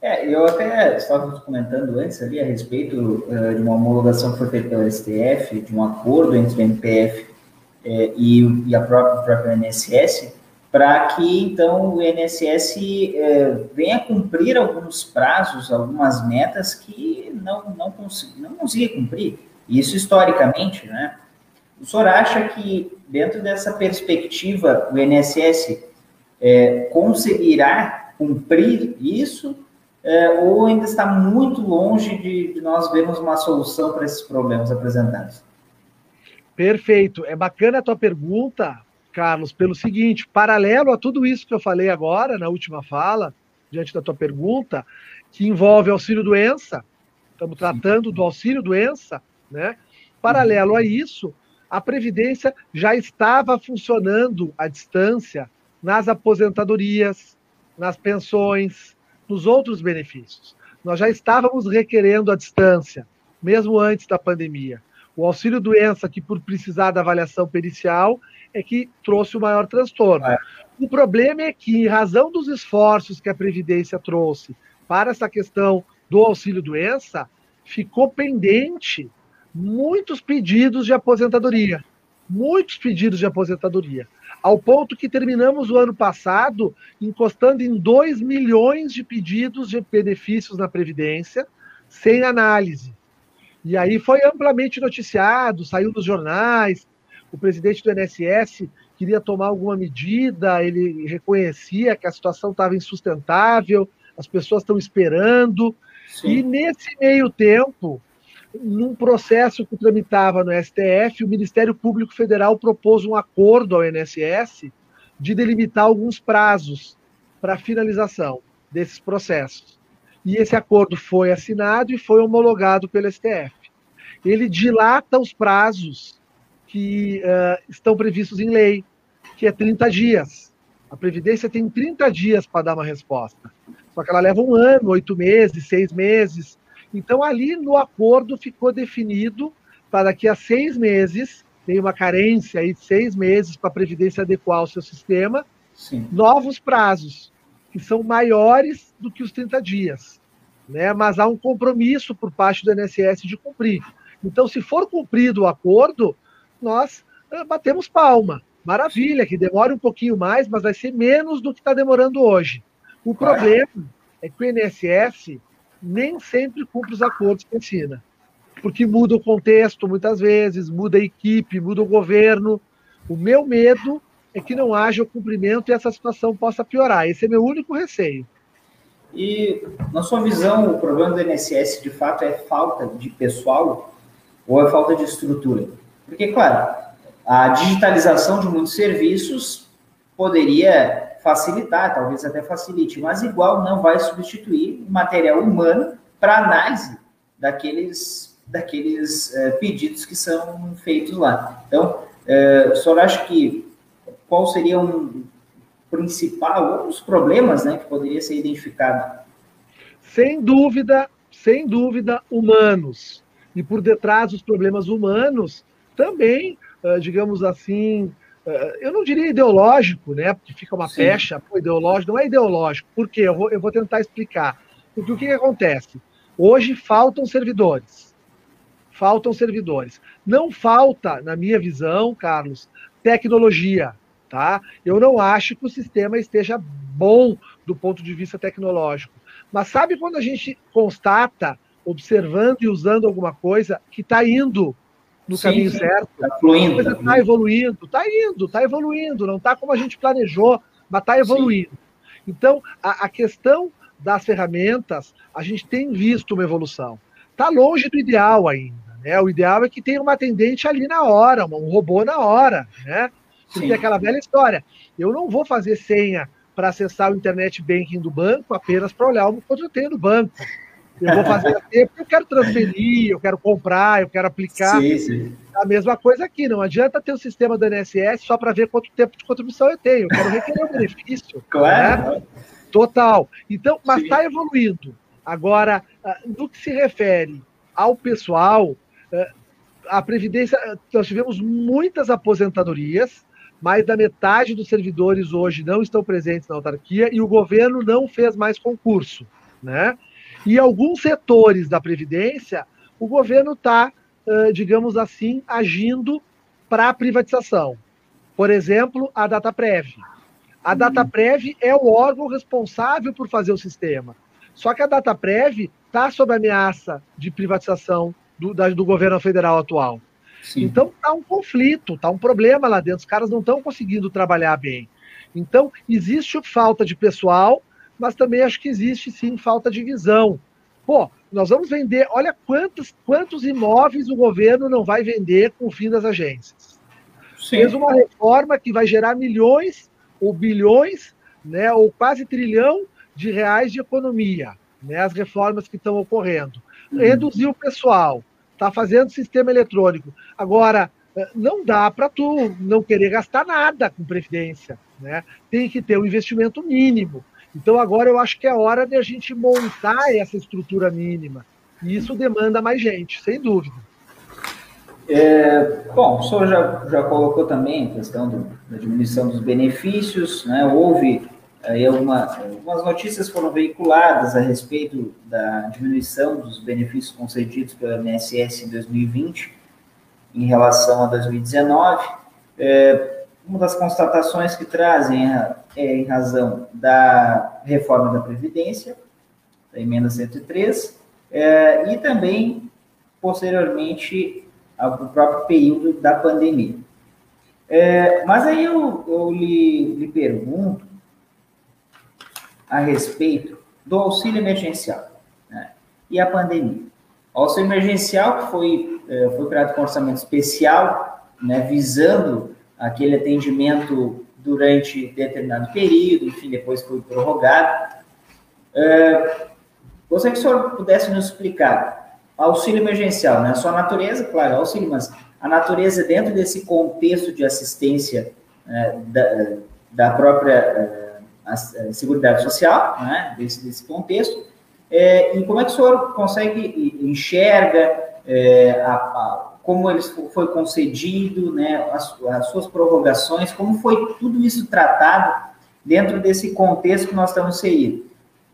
É, eu até estava comentando antes ali a respeito uh, de uma homologação que foi feita pela STF, de um acordo entre o MPF eh, e, e, a própria, própria INSS, para que então o INSS eh, venha cumprir alguns prazos, algumas metas que não, não, consegui, não conseguia cumprir. Isso historicamente, né? O senhor acha que, dentro dessa perspectiva, o INSS é, conseguirá cumprir isso? É, ou ainda está muito longe de, de nós vermos uma solução para esses problemas apresentados? Perfeito. É bacana a tua pergunta, Carlos, pelo seguinte: paralelo a tudo isso que eu falei agora, na última fala, diante da tua pergunta, que envolve auxílio-doença, estamos tratando do auxílio-doença, né? Paralelo a isso, a Previdência já estava funcionando à distância nas aposentadorias, nas pensões, nos outros benefícios. Nós já estávamos requerendo à distância, mesmo antes da pandemia. O auxílio doença, que por precisar da avaliação pericial, é que trouxe o maior transtorno. É. O problema é que, em razão dos esforços que a Previdência trouxe para essa questão do auxílio doença, ficou pendente muitos pedidos de aposentadoria. Muitos pedidos de aposentadoria. Ao ponto que terminamos o ano passado encostando em 2 milhões de pedidos de benefícios na Previdência, sem análise. E aí foi amplamente noticiado, saiu nos jornais, o presidente do INSS queria tomar alguma medida, ele reconhecia que a situação estava insustentável, as pessoas estão esperando. Sim. E nesse meio tempo, num processo que tramitava no STF, o Ministério Público Federal propôs um acordo ao INSS de delimitar alguns prazos para finalização desses processos. E esse acordo foi assinado e foi homologado pelo STF. Ele dilata os prazos que uh, estão previstos em lei, que é 30 dias. A Previdência tem 30 dias para dar uma resposta. Só que ela leva um ano, oito meses, seis meses. Então, ali no acordo ficou definido para daqui a seis meses, tem uma carência aí de seis meses para a Previdência adequar o seu sistema, Sim. novos prazos, que são maiores do que os 30 dias. Né? Mas há um compromisso por parte do INSS de cumprir. Então, se for cumprido o acordo, nós uh, batemos palma. Maravilha, que demore um pouquinho mais, mas vai ser menos do que está demorando hoje. O problema é que o INSS nem sempre cumpre os acordos que assina, porque muda o contexto muitas vezes, muda a equipe, muda o governo. O meu medo é que não haja o cumprimento e essa situação possa piorar. Esse é meu único receio. E, na sua visão, o problema do INSS de fato é falta de pessoal ou é falta de estrutura? Porque, claro, a digitalização de muitos serviços poderia facilitar, talvez até facilite, mas igual não vai substituir material humano para análise daqueles, daqueles é, pedidos que são feitos lá. Então, é, o senhor acha que qual seria um principal, os problemas né, que poderia ser identificado? Sem dúvida, sem dúvida, humanos. E por detrás dos problemas humanos, também, digamos assim, uh, eu não diria ideológico, né? Porque fica uma Sim. pecha, pô, ideológico, não é ideológico. Por quê? Eu vou, eu vou tentar explicar. Porque o que, que acontece? Hoje faltam servidores. Faltam servidores. Não falta, na minha visão, Carlos, tecnologia. Tá? Eu não acho que o sistema esteja bom do ponto de vista tecnológico. Mas sabe quando a gente constata, observando e usando alguma coisa, que está indo no sim, caminho certo? Está fluindo. A coisa está evoluindo, está indo, está evoluindo, não está como a gente planejou, mas está evoluindo. Sim. Então, a, a questão das ferramentas, a gente tem visto uma evolução. Está longe do ideal ainda. Né? O ideal é que tenha uma atendente ali na hora, um robô na hora. Né? Porque é aquela velha história. Eu não vou fazer senha para acessar o internet banking do banco apenas para olhar o quanto eu tenho no banco. Eu vou fazer assim porque eu quero transferir, eu quero comprar, eu quero aplicar. Sim, sim. A mesma coisa aqui, não adianta ter o um sistema do INSS só para ver quanto tempo de contribuição eu tenho. Eu quero requerer o benefício. Claro. Né? Total. Então, mas está evoluindo. Agora, ah, no que se refere ao pessoal, ah, a Previdência, nós tivemos muitas aposentadorias, mais da metade dos servidores hoje não estão presentes na autarquia e o governo não fez mais concurso, né? E alguns setores da Previdência, o governo está, digamos assim, agindo para a privatização. Por exemplo, a Dataprev. A uhum. Dataprev é o órgão responsável por fazer o sistema. Só que a Dataprev está sob ameaça de privatização do, da, do governo federal atual. Sim. Então está um conflito, está um problema lá dentro. Os caras não estão conseguindo trabalhar bem. Então existe falta de pessoal, mas também acho que existe sim falta de visão. Pô, nós vamos vender. Olha quantos, quantos imóveis o governo não vai vender com o fim das agências. Sim. Fez uma reforma que vai gerar milhões ou bilhões, né, ou quase trilhão de reais de economia, né, as reformas que estão ocorrendo. Uhum. Reduziu o pessoal, está fazendo sistema eletrônico. Agora, eh, não dá para tu não querer gastar nada com previdência, né? Tem que ter um investimento mínimo. Então agora eu acho que é hora de a gente montar essa estrutura mínima. E isso demanda mais gente, sem dúvida. É, bom, o senhor já, já colocou também a questão do, da diminuição dos benefícios, né? Houve Aí alguma, algumas notícias foram veiculadas a respeito da diminuição dos benefícios concedidos pelo INSS em 2020 em relação a 2019. É, uma das constatações que trazem é, é em razão da reforma da Previdência, da emenda 103, é, e também, posteriormente, ao próprio período da pandemia. É, mas aí eu, eu lhe, lhe pergunto a respeito do auxílio emergencial né, e a pandemia. O auxílio emergencial que foi, é, foi criado com orçamento especial, né, visando aquele atendimento durante determinado período, enfim, depois foi prorrogado. É, gostaria que o senhor pudesse nos explicar. Auxílio emergencial, né, a sua natureza, claro, auxílio, mas a natureza dentro desse contexto de assistência é, da, da própria a Seguridade Social, né, desse, desse contexto, é, e como é que o senhor consegue, enxerga é, a, a, como ele foi concedido, né, as, as, suas prorrogações, como foi tudo isso tratado dentro desse contexto que nós estamos inseridos.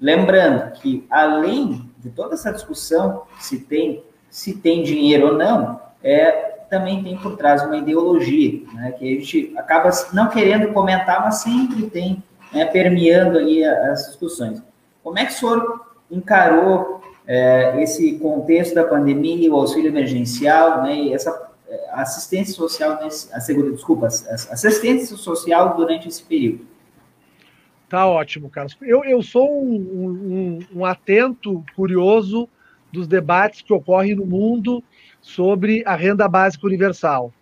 Lembrando que, além de toda essa discussão, se tem, se tem dinheiro ou não, é, também tem por trás uma ideologia, né, que a gente acaba não querendo comentar, mas sempre tem né, permeando aí as discussões. Como é que o senhor encarou é, esse contexto da pandemia, o auxílio emergencial, né, e essa é, assistência social, nesse, desculpa, assistência social durante esse período? Tá ótimo, Carlos. Eu, eu sou um, um, um atento, curioso dos debates que ocorrem no mundo sobre a renda básica universal,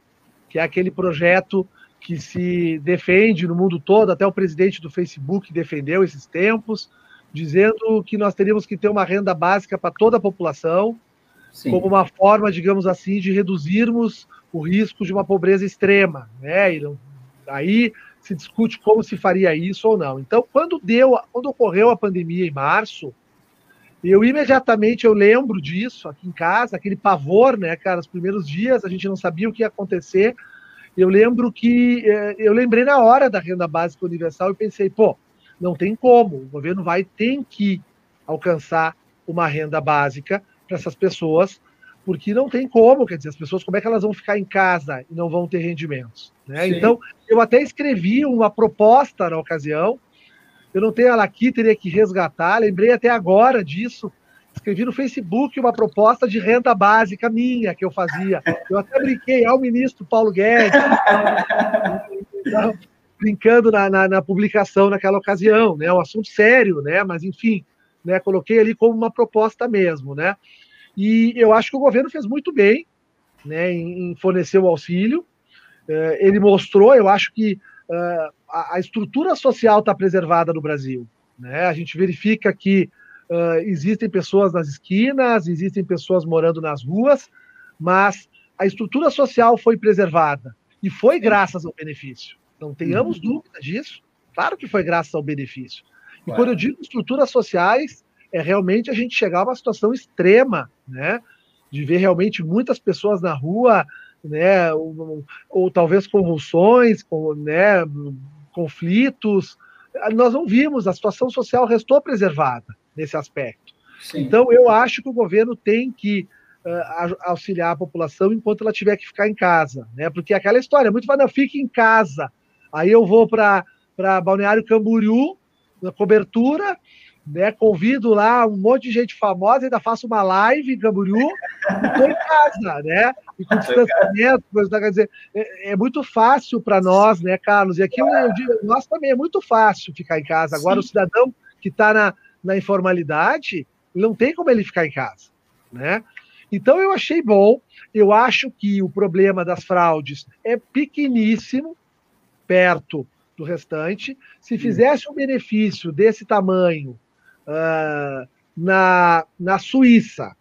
que é aquele projeto que se defende no mundo todo, até o presidente do Facebook defendeu esses tempos, dizendo que nós teríamos que ter uma renda básica para toda a população, Sim. como uma forma, digamos assim, de reduzirmos o risco de uma pobreza extrema, né? E aí se discute como se faria isso ou não. Então, quando deu, quando ocorreu a pandemia em março, eu imediatamente eu lembro disso aqui em casa, aquele pavor, né, cara, os primeiros dias a gente não sabia o que ia acontecer, eu lembro que é, eu lembrei na hora da renda básica universal e pensei, pô, não tem como, o governo vai ter que alcançar uma renda básica para essas pessoas, porque não tem como, quer dizer, as pessoas, como é que elas vão ficar em casa e não vão ter rendimentos? Né? Então, eu até escrevi uma proposta na ocasião, eu não tenho ela aqui, teria que resgatar, lembrei até agora disso, escrevi no Facebook uma proposta de renda básica minha que eu fazia. Eu até brinquei ao ministro Paulo Guedes, brincando na, na, na, publicação naquela ocasião, né? Um assunto sério, né? Mas enfim, né? Coloquei ali como uma proposta mesmo, né? E eu acho que o governo fez muito bem né, em fornecer o auxílio. É, ele mostrou, eu acho que uh, a, estrutura social está preservada no Brasil. Né? A gente verifica que uh, existem pessoas nas esquinas, existem pessoas morando nas ruas, mas a estrutura social foi preservada e foi graças ao benefício. Não tenhamos uhum. dúvida disso. Claro que foi graças ao benefício. E quando eu digo estruturas sociais, é realmente a gente chegar a uma situação extrema, né? De ver realmente muitas pessoas na rua, né? Ou, ou talvez convulsões, com, né? Conflitos. Nós não vimos, a situação social restou preservada nesse aspecto. Sim. Então, eu acho que o governo tem que uh, auxiliar a população enquanto ela tiver que ficar em casa, né? Porque aquela história, muito vai, não, fique em casa. Aí eu vou para Balneário Camboriú, na cobertura, né? Convido lá um monte de gente famosa, ainda faço uma live em Camboriú, e estou em casa, né? E com distanciamento, coisa, quer dizer, é, é muito fácil para nós, né, Carlos? E aqui eu digo, nós também é muito fácil ficar em casa. Agora, Sim. o cidadão que está na, na informalidade, não tem como ele ficar em casa, né? Então eu achei bom, eu acho que o problema das fraudes é pequeníssimo, perto do restante. Se fizesse um benefício desse tamanho uh, na, na Suíça,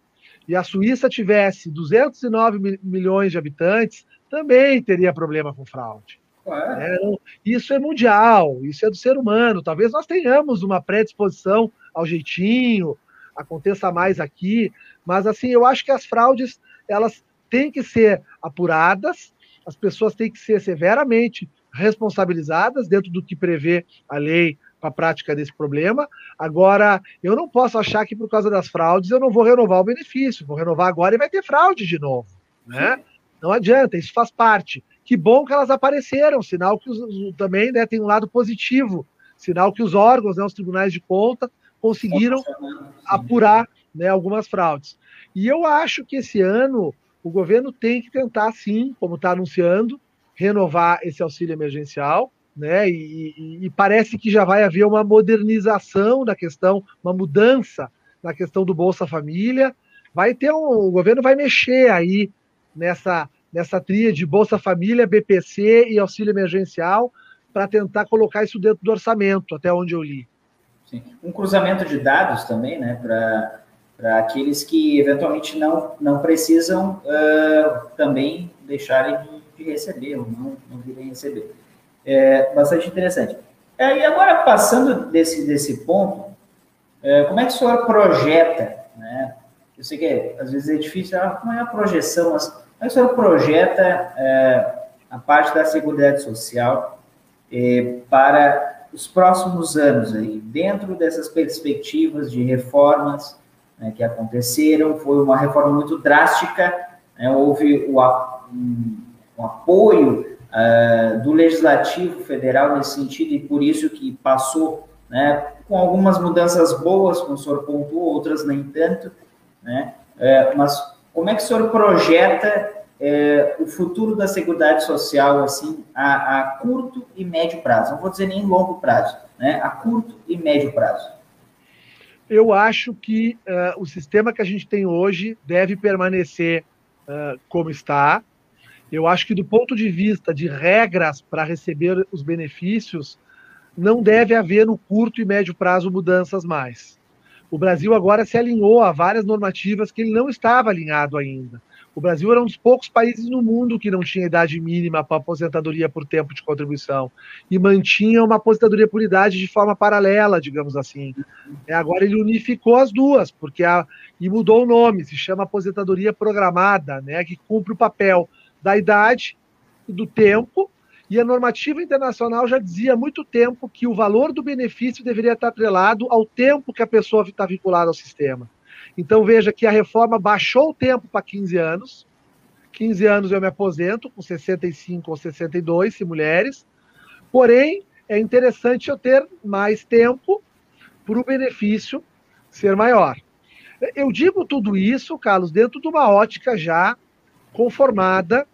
e a Suíça tivesse 209 milhões de habitantes, também teria problema com fraude. É, isso é mundial, isso é do ser humano. Talvez nós tenhamos uma predisposição ao jeitinho, aconteça mais aqui, mas assim, eu acho que as fraudes elas têm que ser apuradas, as pessoas têm que ser severamente responsabilizadas dentro do que prevê a lei para a prática desse problema. Agora, eu não posso achar que por causa das fraudes eu não vou renovar o benefício. Vou renovar agora e vai ter fraude de novo. Né? Não adianta, isso faz parte. Que bom que elas apareceram, sinal que os, também né, tem um lado positivo, sinal que os órgãos, né, os tribunais de conta, conseguiram apurar né, algumas fraudes. E eu acho que esse ano o governo tem que tentar, sim, como está anunciando, renovar esse auxílio emergencial né? E, e, e, parece que já vai haver uma modernização da questão, uma mudança na questão do Bolsa Família. Vai ter um, o governo vai mexer aí nessa nessa tria de Bolsa Família, BPC e auxílio emergencial para tentar colocar isso dentro do orçamento, até onde eu li. Sim. Um cruzamento de dados também, né, para para aqueles que eventualmente não, não precisam uh, também deixarem de, receber ou não, não virem receber é, bastante interessante. É, e agora, passando desse, desse ponto, é, como é que o senhor projeta, né? Eu sei que às vezes é difícil, ah, como é a projeção, mas como é que o senhor projeta é, a parte da Seguridade Social é, para os próximos anos aí, dentro dessas perspectivas de reformas né, que aconteceram, foi uma reforma muito drástica, né, houve o, um, um apoio uh, do Legislativo Federal nesse sentido, e por isso que passou, né, com algumas mudanças boas, como o senhor pontuou, outras nem tanto, né, uh, mas como é que o senhor projeta uh, o futuro da Seguridade Social, assim, a, a, curto e médio prazo? Não vou dizer nem longo prazo, né, a curto e médio prazo. Eu acho que o sistema que a gente tem hoje deve permanecer como está, eu acho que, do ponto de vista de regras para receber os benefícios, não deve haver no curto e médio prazo mudanças mais. O Brasil agora se alinhou a várias normativas que ele não estava alinhado ainda. O Brasil era um dos poucos países no mundo que não tinha idade mínima para aposentadoria por tempo de contribuição e mantinha uma aposentadoria por idade de forma paralela, digamos assim. É, agora ele unificou as duas, porque a, e mudou o nome, se chama aposentadoria programada, né, que cumpre o papel da idade do tempo, e a normativa internacional já dizia há muito tempo que o valor do benefício deveria estar atrelado ao tempo que a pessoa está vinculada ao sistema. Então veja que a reforma baixou o tempo para 15 anos. 15 anos eu me aposento, com 65 ou 62, se mulheres. Porém, é interessante eu ter mais tempo para o benefício ser maior. Eu digo tudo isso, Carlos, dentro de uma ótica já conformada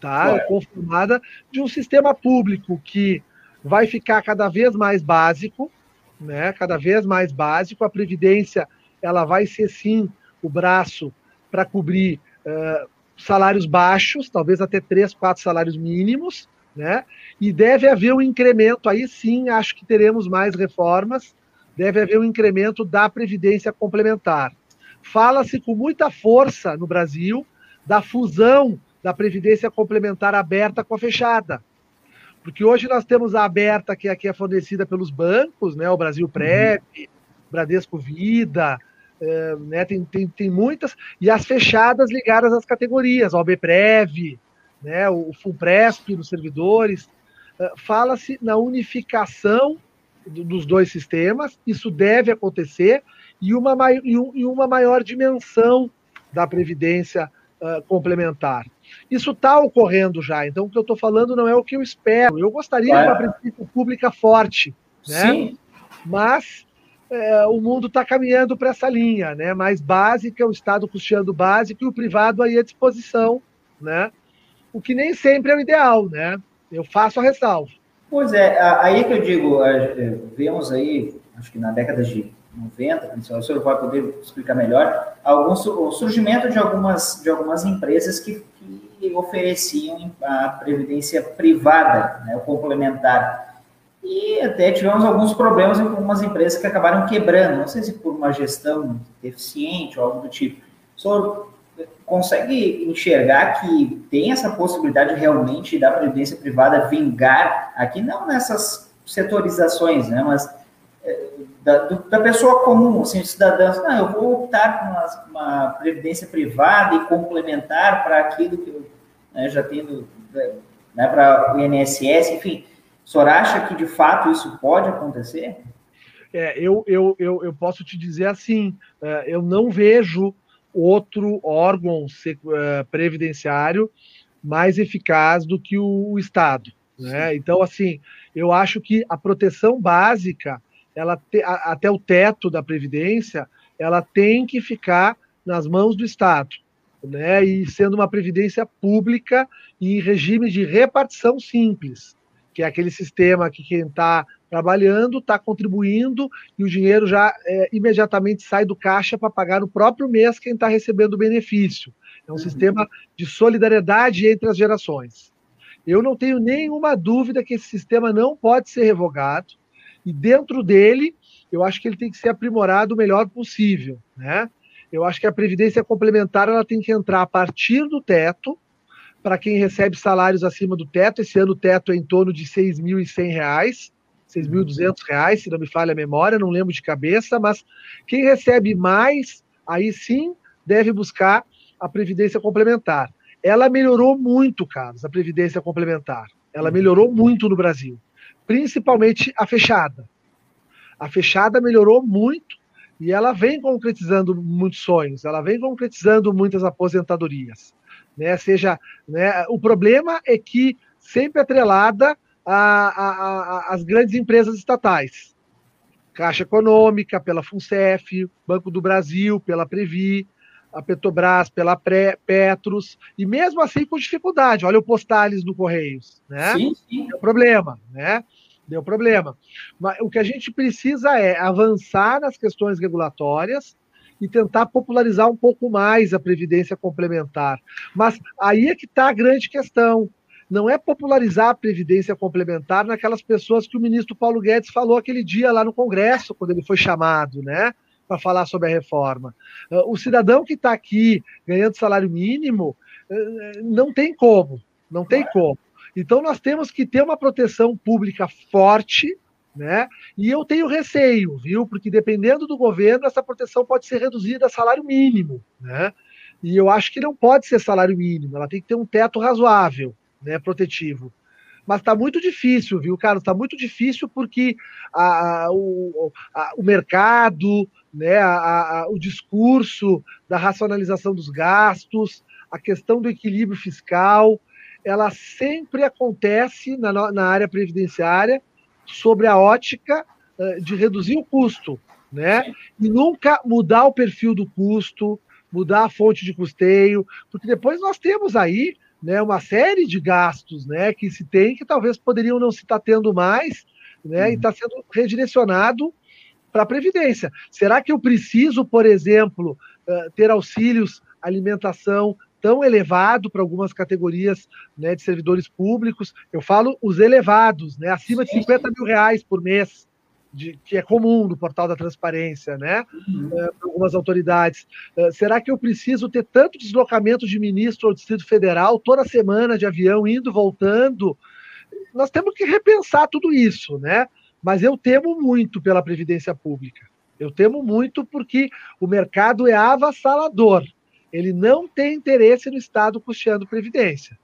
tá? É. Conformada de um sistema público que vai ficar cada vez mais básico, né? Cada vez mais básico. A previdência ela vai ser sim o braço para cobrir uh, salários baixos, talvez até três, quatro salários mínimos, né? E deve haver um incremento. Aí sim, acho que teremos mais reformas. Deve haver um incremento da previdência complementar. Fala-se com muita força no Brasil da fusão da previdência complementar aberta com a fechada. Porque hoje nós temos a aberta, que aqui é fornecida pelos bancos, né? O Brasil. Prev, uhum. Bradesco Vida, é, né? Tem, tem, tem muitas, e as fechadas ligadas às categorias, ao BPREV, né? o FUNPRESP nos servidores. Uh, Fala-se na unificação do, dos dois sistemas, isso deve acontecer, e uma, e, um, e uma maior dimensão da Previdência uh, complementar. Isso está ocorrendo já. Então, o que eu estou falando não é o que eu espero. Eu gostaria é. de uma princípio pública forte, né? Sim. Mas é, o mundo está caminhando para essa linha, né? Mais básica, o Estado custeando básico e o privado aí à disposição, né? O que nem sempre é o ideal, né? Eu faço a ressalva. Pois é, aí que eu digo, é, vemos aí, acho que na década de 90, o senhor vai poder explicar melhor, algum, o surgimento de algumas, de algumas empresas que, que ofereciam a previdência privada, né, o complementar. E até tivemos alguns problemas com algumas empresas que acabaram quebrando, não sei se por uma gestão deficiente ou algo do tipo. O senhor consegue enxergar que tem essa possibilidade realmente da previdência privada vingar aqui, não nessas setorizações, né, mas da, da pessoa comum, assim, cidadã, não, eu vou optar por uma, uma previdência privada e complementar para aquilo que eu né, já tenho, né, para o INSS, enfim. O senhor acha que de fato isso pode acontecer? É, eu, eu, eu, eu posso te dizer assim, é, eu não vejo outro órgão é, previdenciário mais eficaz do que o, Estado. Né? Então, assim, eu acho que a proteção básica ela te, a, até o teto da previdência, ela tem que ficar nas mãos do Estado, né? E sendo uma previdência pública e em regime de repartição simples, que é aquele sistema que quem está trabalhando está contribuindo e o dinheiro já é, imediatamente sai do caixa para pagar no próprio mês quem está recebendo o benefício. É um uhum. sistema de solidariedade entre as gerações. Eu não tenho nenhuma dúvida que esse sistema não pode ser revogado e dentro dele, eu acho que ele tem que ser aprimorado o melhor possível, né? Eu acho que a previdência complementar ela tem que entrar a partir do teto para quem recebe salários acima do teto. Esse ano o teto é em torno de R$ 6.100, R$ 6.200, se não me falha a memória, não lembro de cabeça, mas quem recebe mais, aí sim deve buscar a previdência complementar. Ela melhorou muito, Carlos, a previdência complementar. Ela melhorou muito no Brasil principalmente a fechada. A fechada melhorou muito e ela vem concretizando muitos sonhos, ela vem concretizando muitas aposentadorias. Né? Seja, né, o problema é que sempre atrelada às grandes empresas estatais. Caixa Econômica, pela FUNCEF, Banco do Brasil, pela Previ, a Petrobras, pela Pré, Petros, e mesmo assim com dificuldade. Olha o Postales do Correios, né? Sim, sim. O problema, né? deu problema. Mas o que a gente precisa é avançar nas questões regulatórias e tentar popularizar um pouco mais a previdência complementar. Mas aí é que está a grande questão. Não é popularizar a previdência complementar naquelas pessoas que o ministro Paulo Guedes falou aquele dia lá no Congresso, quando ele foi chamado, né? Para falar sobre a reforma. Ah, o cidadão que está aqui ganhando salário mínimo, eh, não tem como, não tem como. Então nós temos que ter uma proteção pública forte, né? E eu tenho receio, viu? Porque dependendo do governo, essa proteção pode ser reduzida a salário mínimo, né? E eu acho que não pode ser salário mínimo, ela tem que ter um teto razoável. né, protetivo. Mas está muito difícil, viu, Carlos? Está muito difícil porque a, a, o, a, o mercado, né, a, o discurso da racionalização dos gastos, a questão do equilíbrio fiscal, ela sempre acontece na, na área previdenciária sobre a ótica uh, de reduzir o custo, né? E nunca mudar o perfil do custo, mudar a fonte de custeio, porque depois nós temos aí né, uma série de gastos né, que se tem que talvez poderiam não se estar tá tendo mais, né, uhum. e está sendo redirecionado para a Previdência. Será que eu preciso, por exemplo, ter auxílios alimentação tão elevado para algumas categorias né, de servidores públicos? Eu falo os elevados, né, acima de 50 mil reais por mês de, que é comum no portal da transparência, né? Uhum. É, algumas autoridades. É, será que eu preciso ter tanto deslocamento de ministro ao Distrito Federal toda semana de avião, indo, voltando? Nós temos que repensar tudo isso, né? Mas eu temo muito pela Previdência Pública. Eu temo muito porque o mercado é avassalador. Ele não tem interesse no Estado custeando Previdência.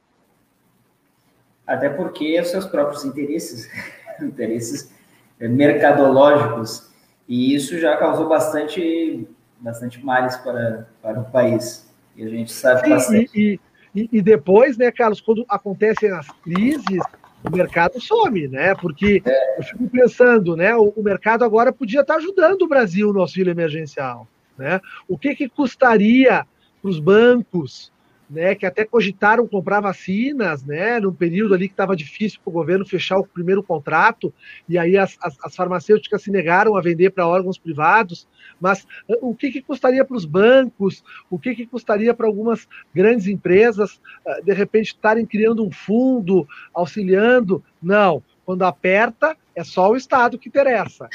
Até porque os seus próprios interesses, interesses mercadológicos, e isso já causou bastante, bastante males para, para o país. E a gente sabe Sim, bastante. E, e, e, depois, né, Carlos, quando acontecem as crises, o mercado some, né? Porque é. eu fico pensando, né? O, o, mercado agora podia estar ajudando o Brasil no auxílio emergencial, né? O que, que custaria para os bancos, né, que até cogitaram comprar vacinas, né, num período ali que estava difícil para o governo fechar o primeiro contrato, e aí as, as, as farmacêuticas se negaram a vender para órgãos privados, mas eh, o que, que custaria para os bancos, o que, que custaria para algumas grandes empresas, eh, de repente, estarem criando um fundo, auxiliando? Não, quando aperta, é só o Estado que interessa.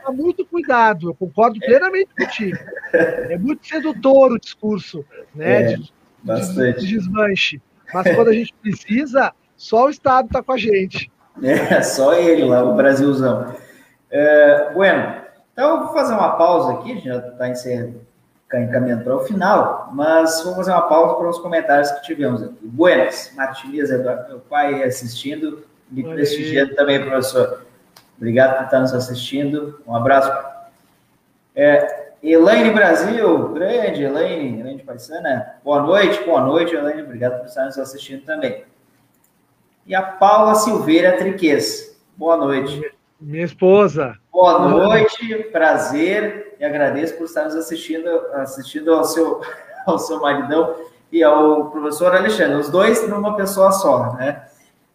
Então, muito cuidado, eu concordo plenamente contigo. É muito sedutor o discurso, né, é. de, Bastante. De desmanche. Mas quando a gente precisa, só o Estado está com a gente. É, só ele lá, o Brasilzão. É, bueno, então eu vou fazer uma pausa aqui, já está encaminhando para o final, mas vou fazer uma pausa para os comentários que tivemos aqui. Buenas, Martinias Eduardo, meu pai assistindo, me prestigiando também, professor. Obrigado por estar nos assistindo. Um abraço. É, Elaine Brasil, grande Elaine, grande paisana. Boa noite, boa noite, Elaine. Obrigado por estar nos assistindo também. E a Paula Silveira Triques. Boa noite. Minha esposa. Boa noite, prazer e agradeço por estar nos assistindo, assistindo ao seu, ao seu maridão e ao professor Alexandre, os dois numa pessoa só, né?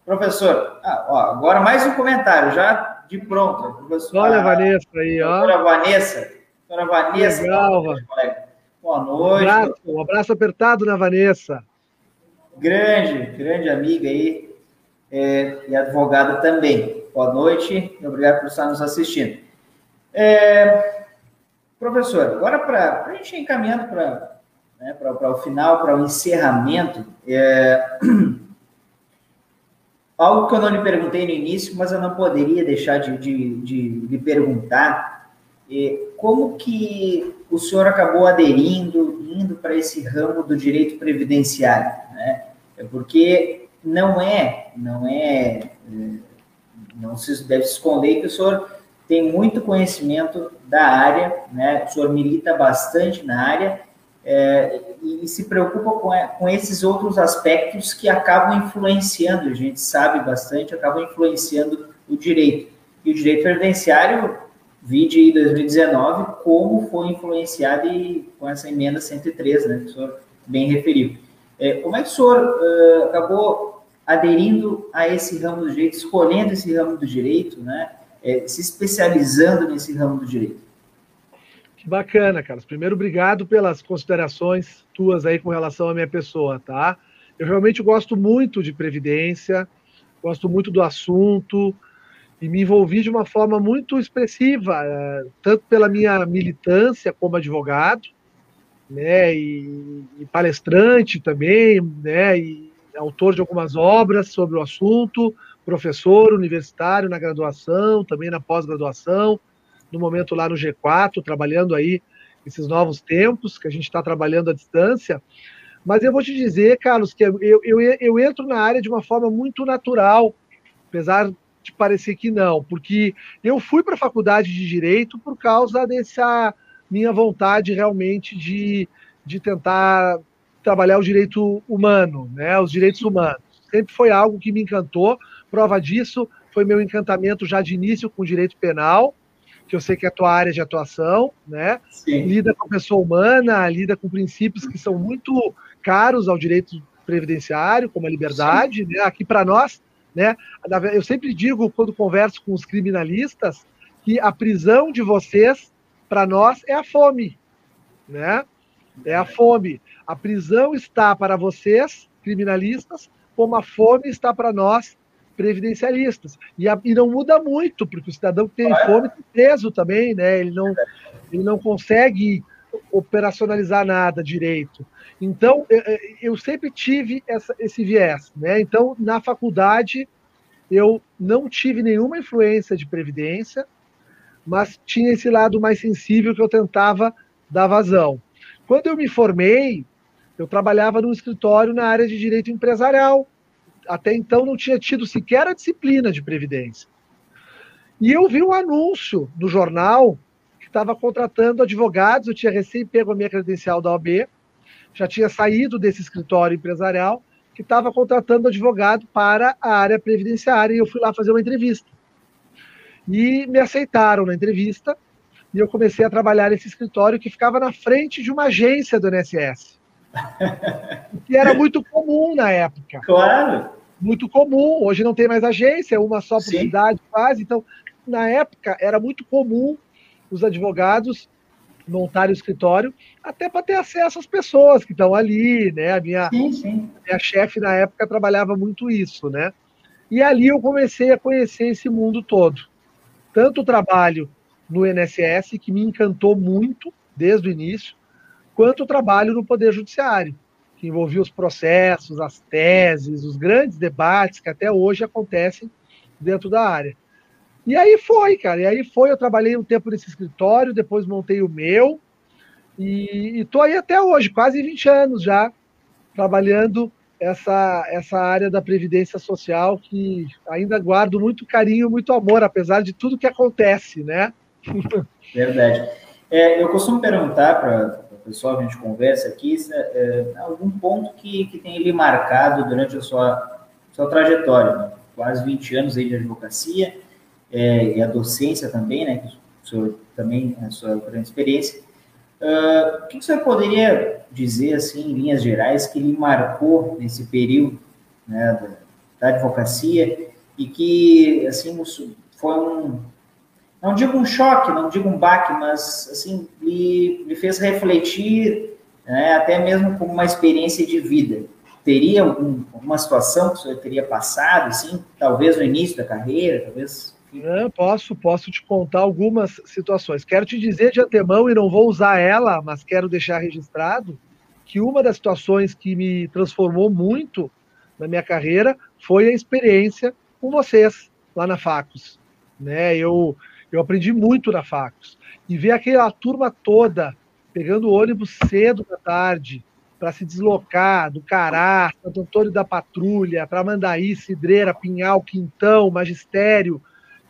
Professor, ah, ó, agora mais um comentário, já de pronto. Olha a Vanessa aí, ó. Professora Vanessa, Dona Vanessa. Legal, Boa noite. Um abraço, um abraço, apertado na Vanessa. Grande, grande amiga aí é, e advogada também. Boa noite e obrigado por estar nos assistindo. É, professor, agora para a gente ir encaminhando para né, o final, para o encerramento, é, algo que eu não lhe perguntei no início, mas eu não poderia deixar de, de, de lhe perguntar como que o senhor acabou aderindo, indo para esse ramo do direito previdenciário? Né? É porque não é, não é, é, não se deve esconder que o senhor tem muito conhecimento da área, né? O senhor milita bastante na área é, e, se preocupa com, com esses outros aspectos que acabam influenciando, a gente sabe bastante, acabam influenciando o direito. E o direito previdenciário Vide 2019 como foi influenciado e, com essa emenda 103, né, que o senhor bem referiu. É, como é que o senhor uh, acabou aderindo a esse ramo do direito, escolhendo esse ramo do direito, né, é, se especializando nesse ramo do direito? Que bacana, Carlos. Primeiro, obrigado pelas considerações tuas aí com relação à minha pessoa, tá? Eu realmente gosto muito de previdência, gosto muito do assunto, e me envolvi de uma forma muito expressiva, eh, tanto pela minha militância como advogado, né, e, e, palestrante também, né, e autor de algumas obras sobre o assunto, professor universitário na graduação, também na pós-graduação, no momento lá no G4, trabalhando aí esses novos tempos que a gente está trabalhando à distância, Mas eu vou te dizer, Carlos, que eu, eu, eu entro na área de uma forma muito natural, apesar de parecer que não, porque eu fui para a faculdade de Direito por causa dessa minha vontade realmente de, de tentar trabalhar o direito humano, né, os direitos humanos. Sempre foi algo que me encantou. Prova disso foi meu encantamento já de início com o direito penal, que eu sei que é a tua área de atuação, né? Sim. Lida com a pessoa humana, lida com princípios que são muito caros ao direito previdenciário, como a liberdade, né? Aqui para nós, né? Eu sempre digo quando converso com os criminalistas que a prisão de vocês para nós é a fome, né? É a fome. A prisão está para vocês, criminalistas, como a fome está para nós, previdencialistas. E, a, e, não muda muito, porque o cidadão que tem fome tem preso também, né? Ele não, ele não consegue operacionalizar nada direito. Então, eu, sempre tive essa, esse viés, né? Então, na faculdade, eu não tive nenhuma influência de previdência, mas tinha esse lado mais sensível que eu tentava dar vazão. Quando eu me formei, eu trabalhava num escritório na área de direito empresarial. Até então não tinha tido sequer a disciplina de previdência. E eu vi um anúncio no jornal estava contratando advogados. Eu tinha recém pego a minha credencial da OAB, já tinha saído desse escritório empresarial, que estava contratando advogado para a área previdenciária. E eu fui lá fazer uma entrevista. E me aceitaram na entrevista. E eu comecei a trabalhar nesse escritório que ficava na frente de uma agência do NSS que era muito comum na época. Claro. Muito comum. Hoje não tem mais agência, uma só por Sim. cidade faz. Então, na época, era muito comum os advogados montarem o escritório, até para ter acesso às pessoas que estão ali, né? A minha, sim, sim. minha chefe na época trabalhava muito isso, né? E ali eu comecei a conhecer esse mundo todo. Tanto o trabalho no INSS, que me encantou muito desde o início, quanto o trabalho no Poder Judiciário, que envolvia os processos, as teses, os grandes debates que até hoje acontecem dentro da área. E aí foi, cara, e aí foi, eu trabalhei um tempo nesse escritório, depois montei o meu, e estou aí até hoje, quase 20 anos já, trabalhando essa, essa área da previdência social que ainda guardo muito carinho, muito amor, apesar de tudo que acontece, né? Verdade. É, eu costumo perguntar para pessoal, a gente conversa aqui, é, é, algum ponto que, que tem lhe marcado durante a sua, sua trajetória, né? quase 20 anos aí de advocacia, é, e a docência também, né, que o senhor também, a sua grande experiência. Uh, o que, o senhor poderia dizer, assim, em linhas gerais, que lhe marcou nesse período né, da, da advocacia e que, assim, foi um, não digo um choque, não digo um baque, mas assim lhe, lhe fez refletir, né, até mesmo como uma experiência de vida. Teria algum, alguma situação que o senhor teria passado, assim, talvez no início da carreira, talvez posso, posso te contar algumas situações. Quero te dizer de antemão, e não vou usar ela, mas quero deixar registrado, que uma das situações que me transformou muito na minha carreira foi a experiência com vocês lá na Facos. Né? Eu, eu aprendi muito na Facos. E ver aquela turma toda pegando ônibus cedo da tarde para se deslocar do Cará, Santo Antônio da Patrulha, para Mandaí, Cidreira, Pinhal, Quintão, Magistério,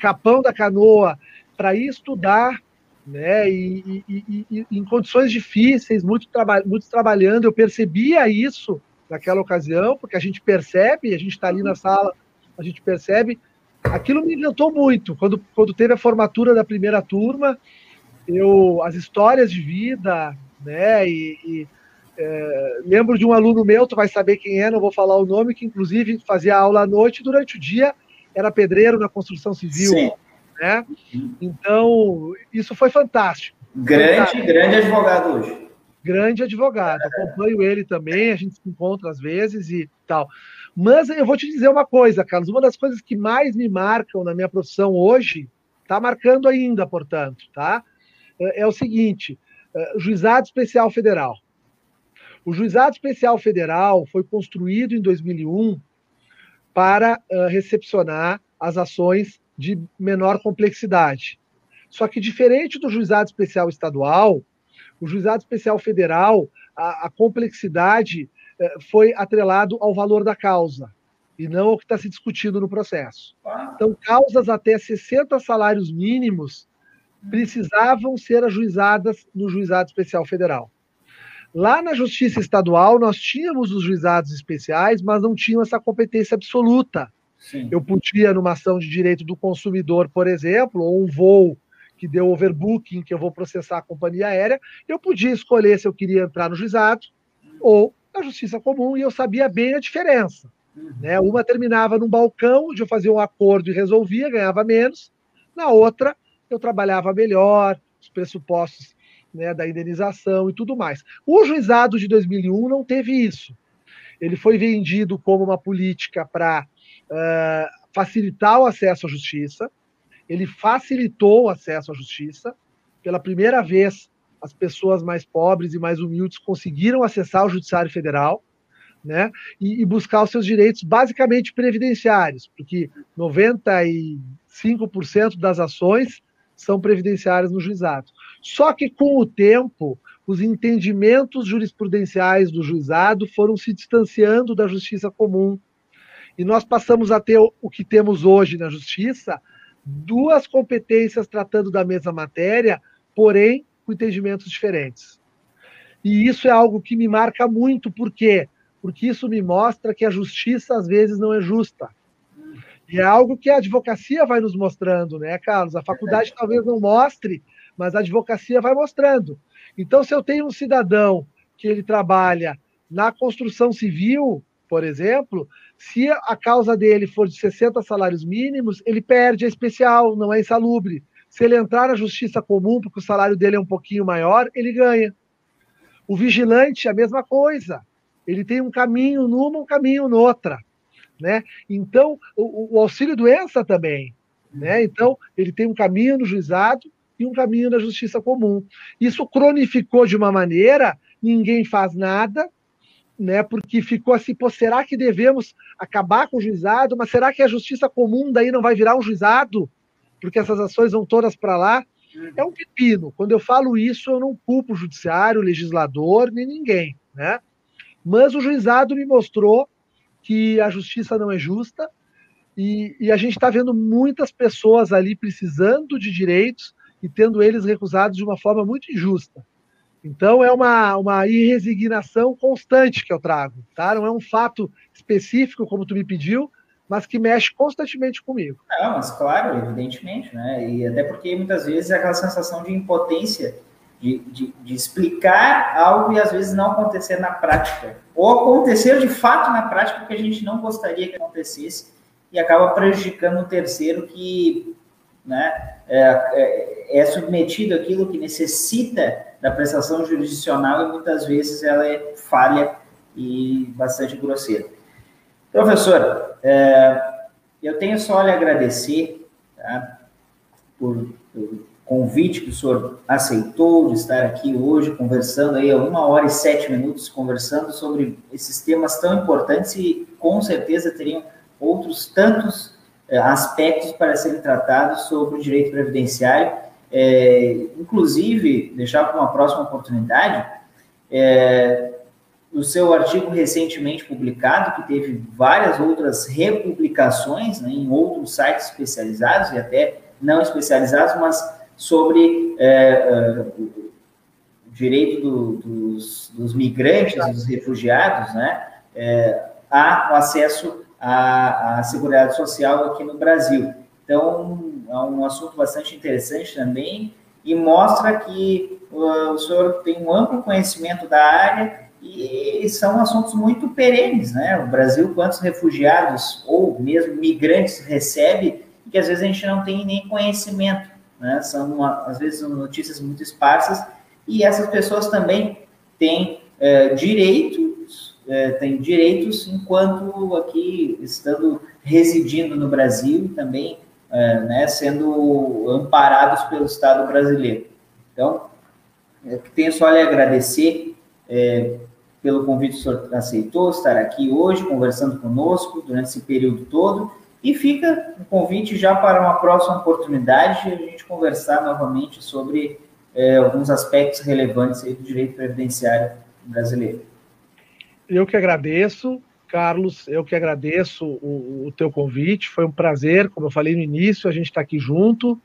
Capão da Canoa, para ir estudar, né? E, e, e, em condições difíceis, muito traba muito trabalhando. Eu percebia isso naquela ocasião, porque a gente percebe, a gente está ali na sala, a gente percebe aquilo me encantou muito. Quando, quando teve a formatura da primeira turma, eu as histórias de vida, né? E, e é, lembro de um aluno meu, tu vai saber quem é, não vou falar o nome, que inclusive fazia aula à noite durante o dia era pedreiro na construção civil. Sim. Né? Então, isso foi fantástico. Grande, fantástico. grande advogado hoje. Grande advogado. Acompanho ele também, a gente se encontra às vezes e tal. Mas eu vou te dizer uma coisa, Carlos, uma das coisas que mais me marcam na minha profissão hoje, está marcando ainda, portanto, tá? É, é o seguinte: é, Juizado Especial Federal. O Juizado Especial Federal foi construído em 2001 para uh, recepcionar as ações de menor complexidade. Só que, diferente do Juizado Especial Estadual, o Juizado Especial Federal, a, a complexidade eh, foi atrelado ao valor da causa e não ao que está se discutindo no processo. Então, causas até 60 salários mínimos precisavam ser ajuizadas no Juizado Especial Federal. Lá na Justiça Estadual, nós tínhamos os juizados especiais, mas não tinham essa competência absoluta. Sim. Eu podia, numa ação de direito do consumidor, por exemplo, ou um voo que deu overbooking, que eu vou processar a companhia aérea, eu podia escolher se eu queria entrar no juizado ou na justiça comum, e eu sabia bem a diferença. Uhum. Né? Uma terminava num balcão, onde eu fazia um acordo e resolvia, ganhava menos. Na outra, eu trabalhava melhor, os pressupostos né, da indenização e tudo mais. O juizado de 2001 não teve isso. Ele foi vendido como uma política para uh, facilitar o acesso à justiça. Ele facilitou o acesso à justiça. Pela primeira vez, as pessoas mais pobres e mais humildes conseguiram acessar o Judiciário Federal. Né, e, e buscar os seus direitos basicamente previdenciários, porque 95% das ações são previdenciárias no juizado. Só que com o tempo, os entendimentos jurisprudenciais do juizado foram se distanciando da justiça comum. E nós passamos a ter o que temos hoje na justiça, duas competências tratando da mesma matéria, porém com entendimentos diferentes. E isso é algo que me marca muito, por quê? Porque isso me mostra que a justiça às vezes não é justa. E é algo que a advocacia vai nos mostrando, né, Carlos? A faculdade talvez não mostre, mas a advocacia vai mostrando. Então, se eu tenho um cidadão que ele trabalha na construção civil, por exemplo, se a causa dele for de 60 salários mínimos, ele perde a especial, não é insalubre. Se ele entrar na justiça comum, porque o salário dele é um pouquinho maior, ele ganha. O vigilante, a mesma coisa. Ele tem um caminho numa, um caminho noutra. Né? Então, o, o auxílio doença também. Né? Então, ele tem um caminho no juizado e um caminho na justiça comum. Isso cronificou de uma maneira, ninguém faz nada, né? Porque ficou assim, pô, será que devemos acabar com o juizado? Mas será que a justiça comum daí não vai virar um juizado? Porque essas ações vão todas para lá? É um pepino. Quando eu falo isso, eu não culpo o judiciário, o legislador, nem ninguém, né? Mas o juizado me mostrou que a justiça não é justa e, e a gente está vendo muitas pessoas ali precisando de direitos e tendo eles recusados de uma forma muito injusta. Então é uma, uma irresignação constante que eu trago, tá? Não é um fato específico, como tu me pediu, mas que mexe constantemente comigo. Não, mas claro, evidentemente, né? E até porque muitas vezes é aquela sensação de impotência de, de, de, explicar algo e às vezes não acontecer na prática. Ou acontecer de fato na prática que a gente não gostaria que acontecesse e acaba prejudicando o terceiro que né, é, é, é submetido àquilo que necessita da prestação jurisdicional e muitas vezes ela é falha e bastante grosseira. Professor, é, eu tenho só lhe agradecer tá, por, por convite que o senhor aceitou de estar aqui hoje conversando aí uma hora e sete minutos conversando sobre esses temas tão importantes e com certeza teriam outros tantos eh, aspectos para serem tratados sobre o direito previdenciário, é, inclusive deixar para uma próxima oportunidade é, o seu artigo recentemente publicado que teve várias outras republicações né, em outros sites especializados e até não especializados, mas sobre é, é, o direito do, dos, dos, migrantes, dos refugiados, né, é, a, o acesso à, à Seguridade Social aqui no Brasil. Então, é um assunto bastante interessante também e mostra que uh, o senhor tem um amplo conhecimento da área e são assuntos muito perenes, né? O Brasil, quantos refugiados ou mesmo migrantes recebe que às vezes a gente não tem nem conhecimento né? São, uma, às vezes, notícias muito esparsas, e essas pessoas também têm é, direitos, é, têm direitos enquanto aqui, estando residindo no Brasil, também é, né, sendo amparados pelo Estado brasileiro. Então, é, tenho só lhe agradecer é, pelo convite que o senhor aceitou, estar aqui hoje, conversando conosco durante esse período todo, e fica o um convite já para uma próxima oportunidade a gente conversar novamente sobre é, alguns aspectos relevantes do direito previdenciário brasileiro. eu que agradeço, Carlos, eu que agradeço o, o teu convite, foi um prazer, como eu falei no início, a gente está aqui junto.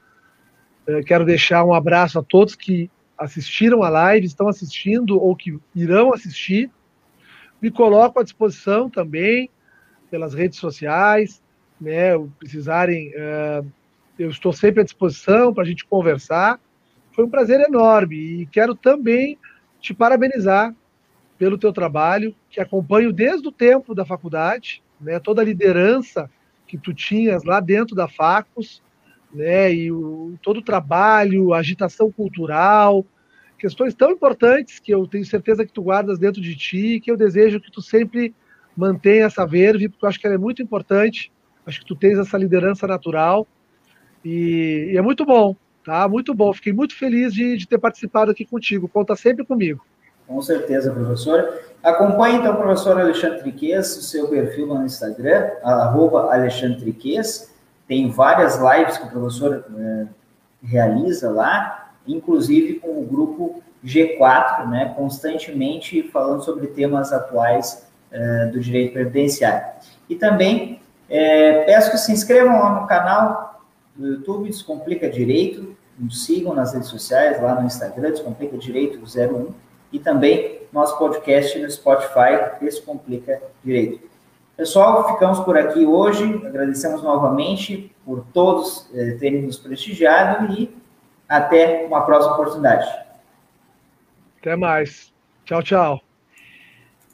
Eu quero deixar um abraço a todos que assistiram a live, estão assistindo ou que irão assistir. Me coloco à disposição também pelas redes sociais, né? Precisarem, uh, eu estou sempre à disposição para a gente conversar. Foi um prazer enorme e quero também te parabenizar pelo teu trabalho, que acompanho desde o tempo da faculdade, né? Toda a liderança que tu tinhas lá dentro da Facus, né? E o, todo o trabalho, a agitação cultural, questões tão importantes que eu tenho certeza que tu guardas dentro de ti, que eu desejo que tu sempre mantenha essa verve, porque eu acho que ela é muito importante. Acho que tu tens essa liderança natural e, e é muito bom, tá? Muito bom. Fiquei muito feliz de, de ter participado aqui contigo. Conta sempre comigo. Com certeza, professor. Acompanhe então o professor Alexandre Triques, o seu perfil no Instagram, Alexandre Triques. Tem várias lives que o professor é, realiza lá, inclusive com o grupo G4, né, constantemente falando sobre temas atuais é, do direito previdenciário. E também é, peço que se inscrevam lá no canal do YouTube Descomplica Direito, nos sigam nas redes sociais, lá no Instagram, Descomplica Direito 01, e também nosso podcast no Spotify, Descomplica Direito. Pessoal, ficamos por aqui hoje. Agradecemos novamente por todos eh, terem nos prestigiado e até uma próxima oportunidade. Até mais. Tchau, tchau.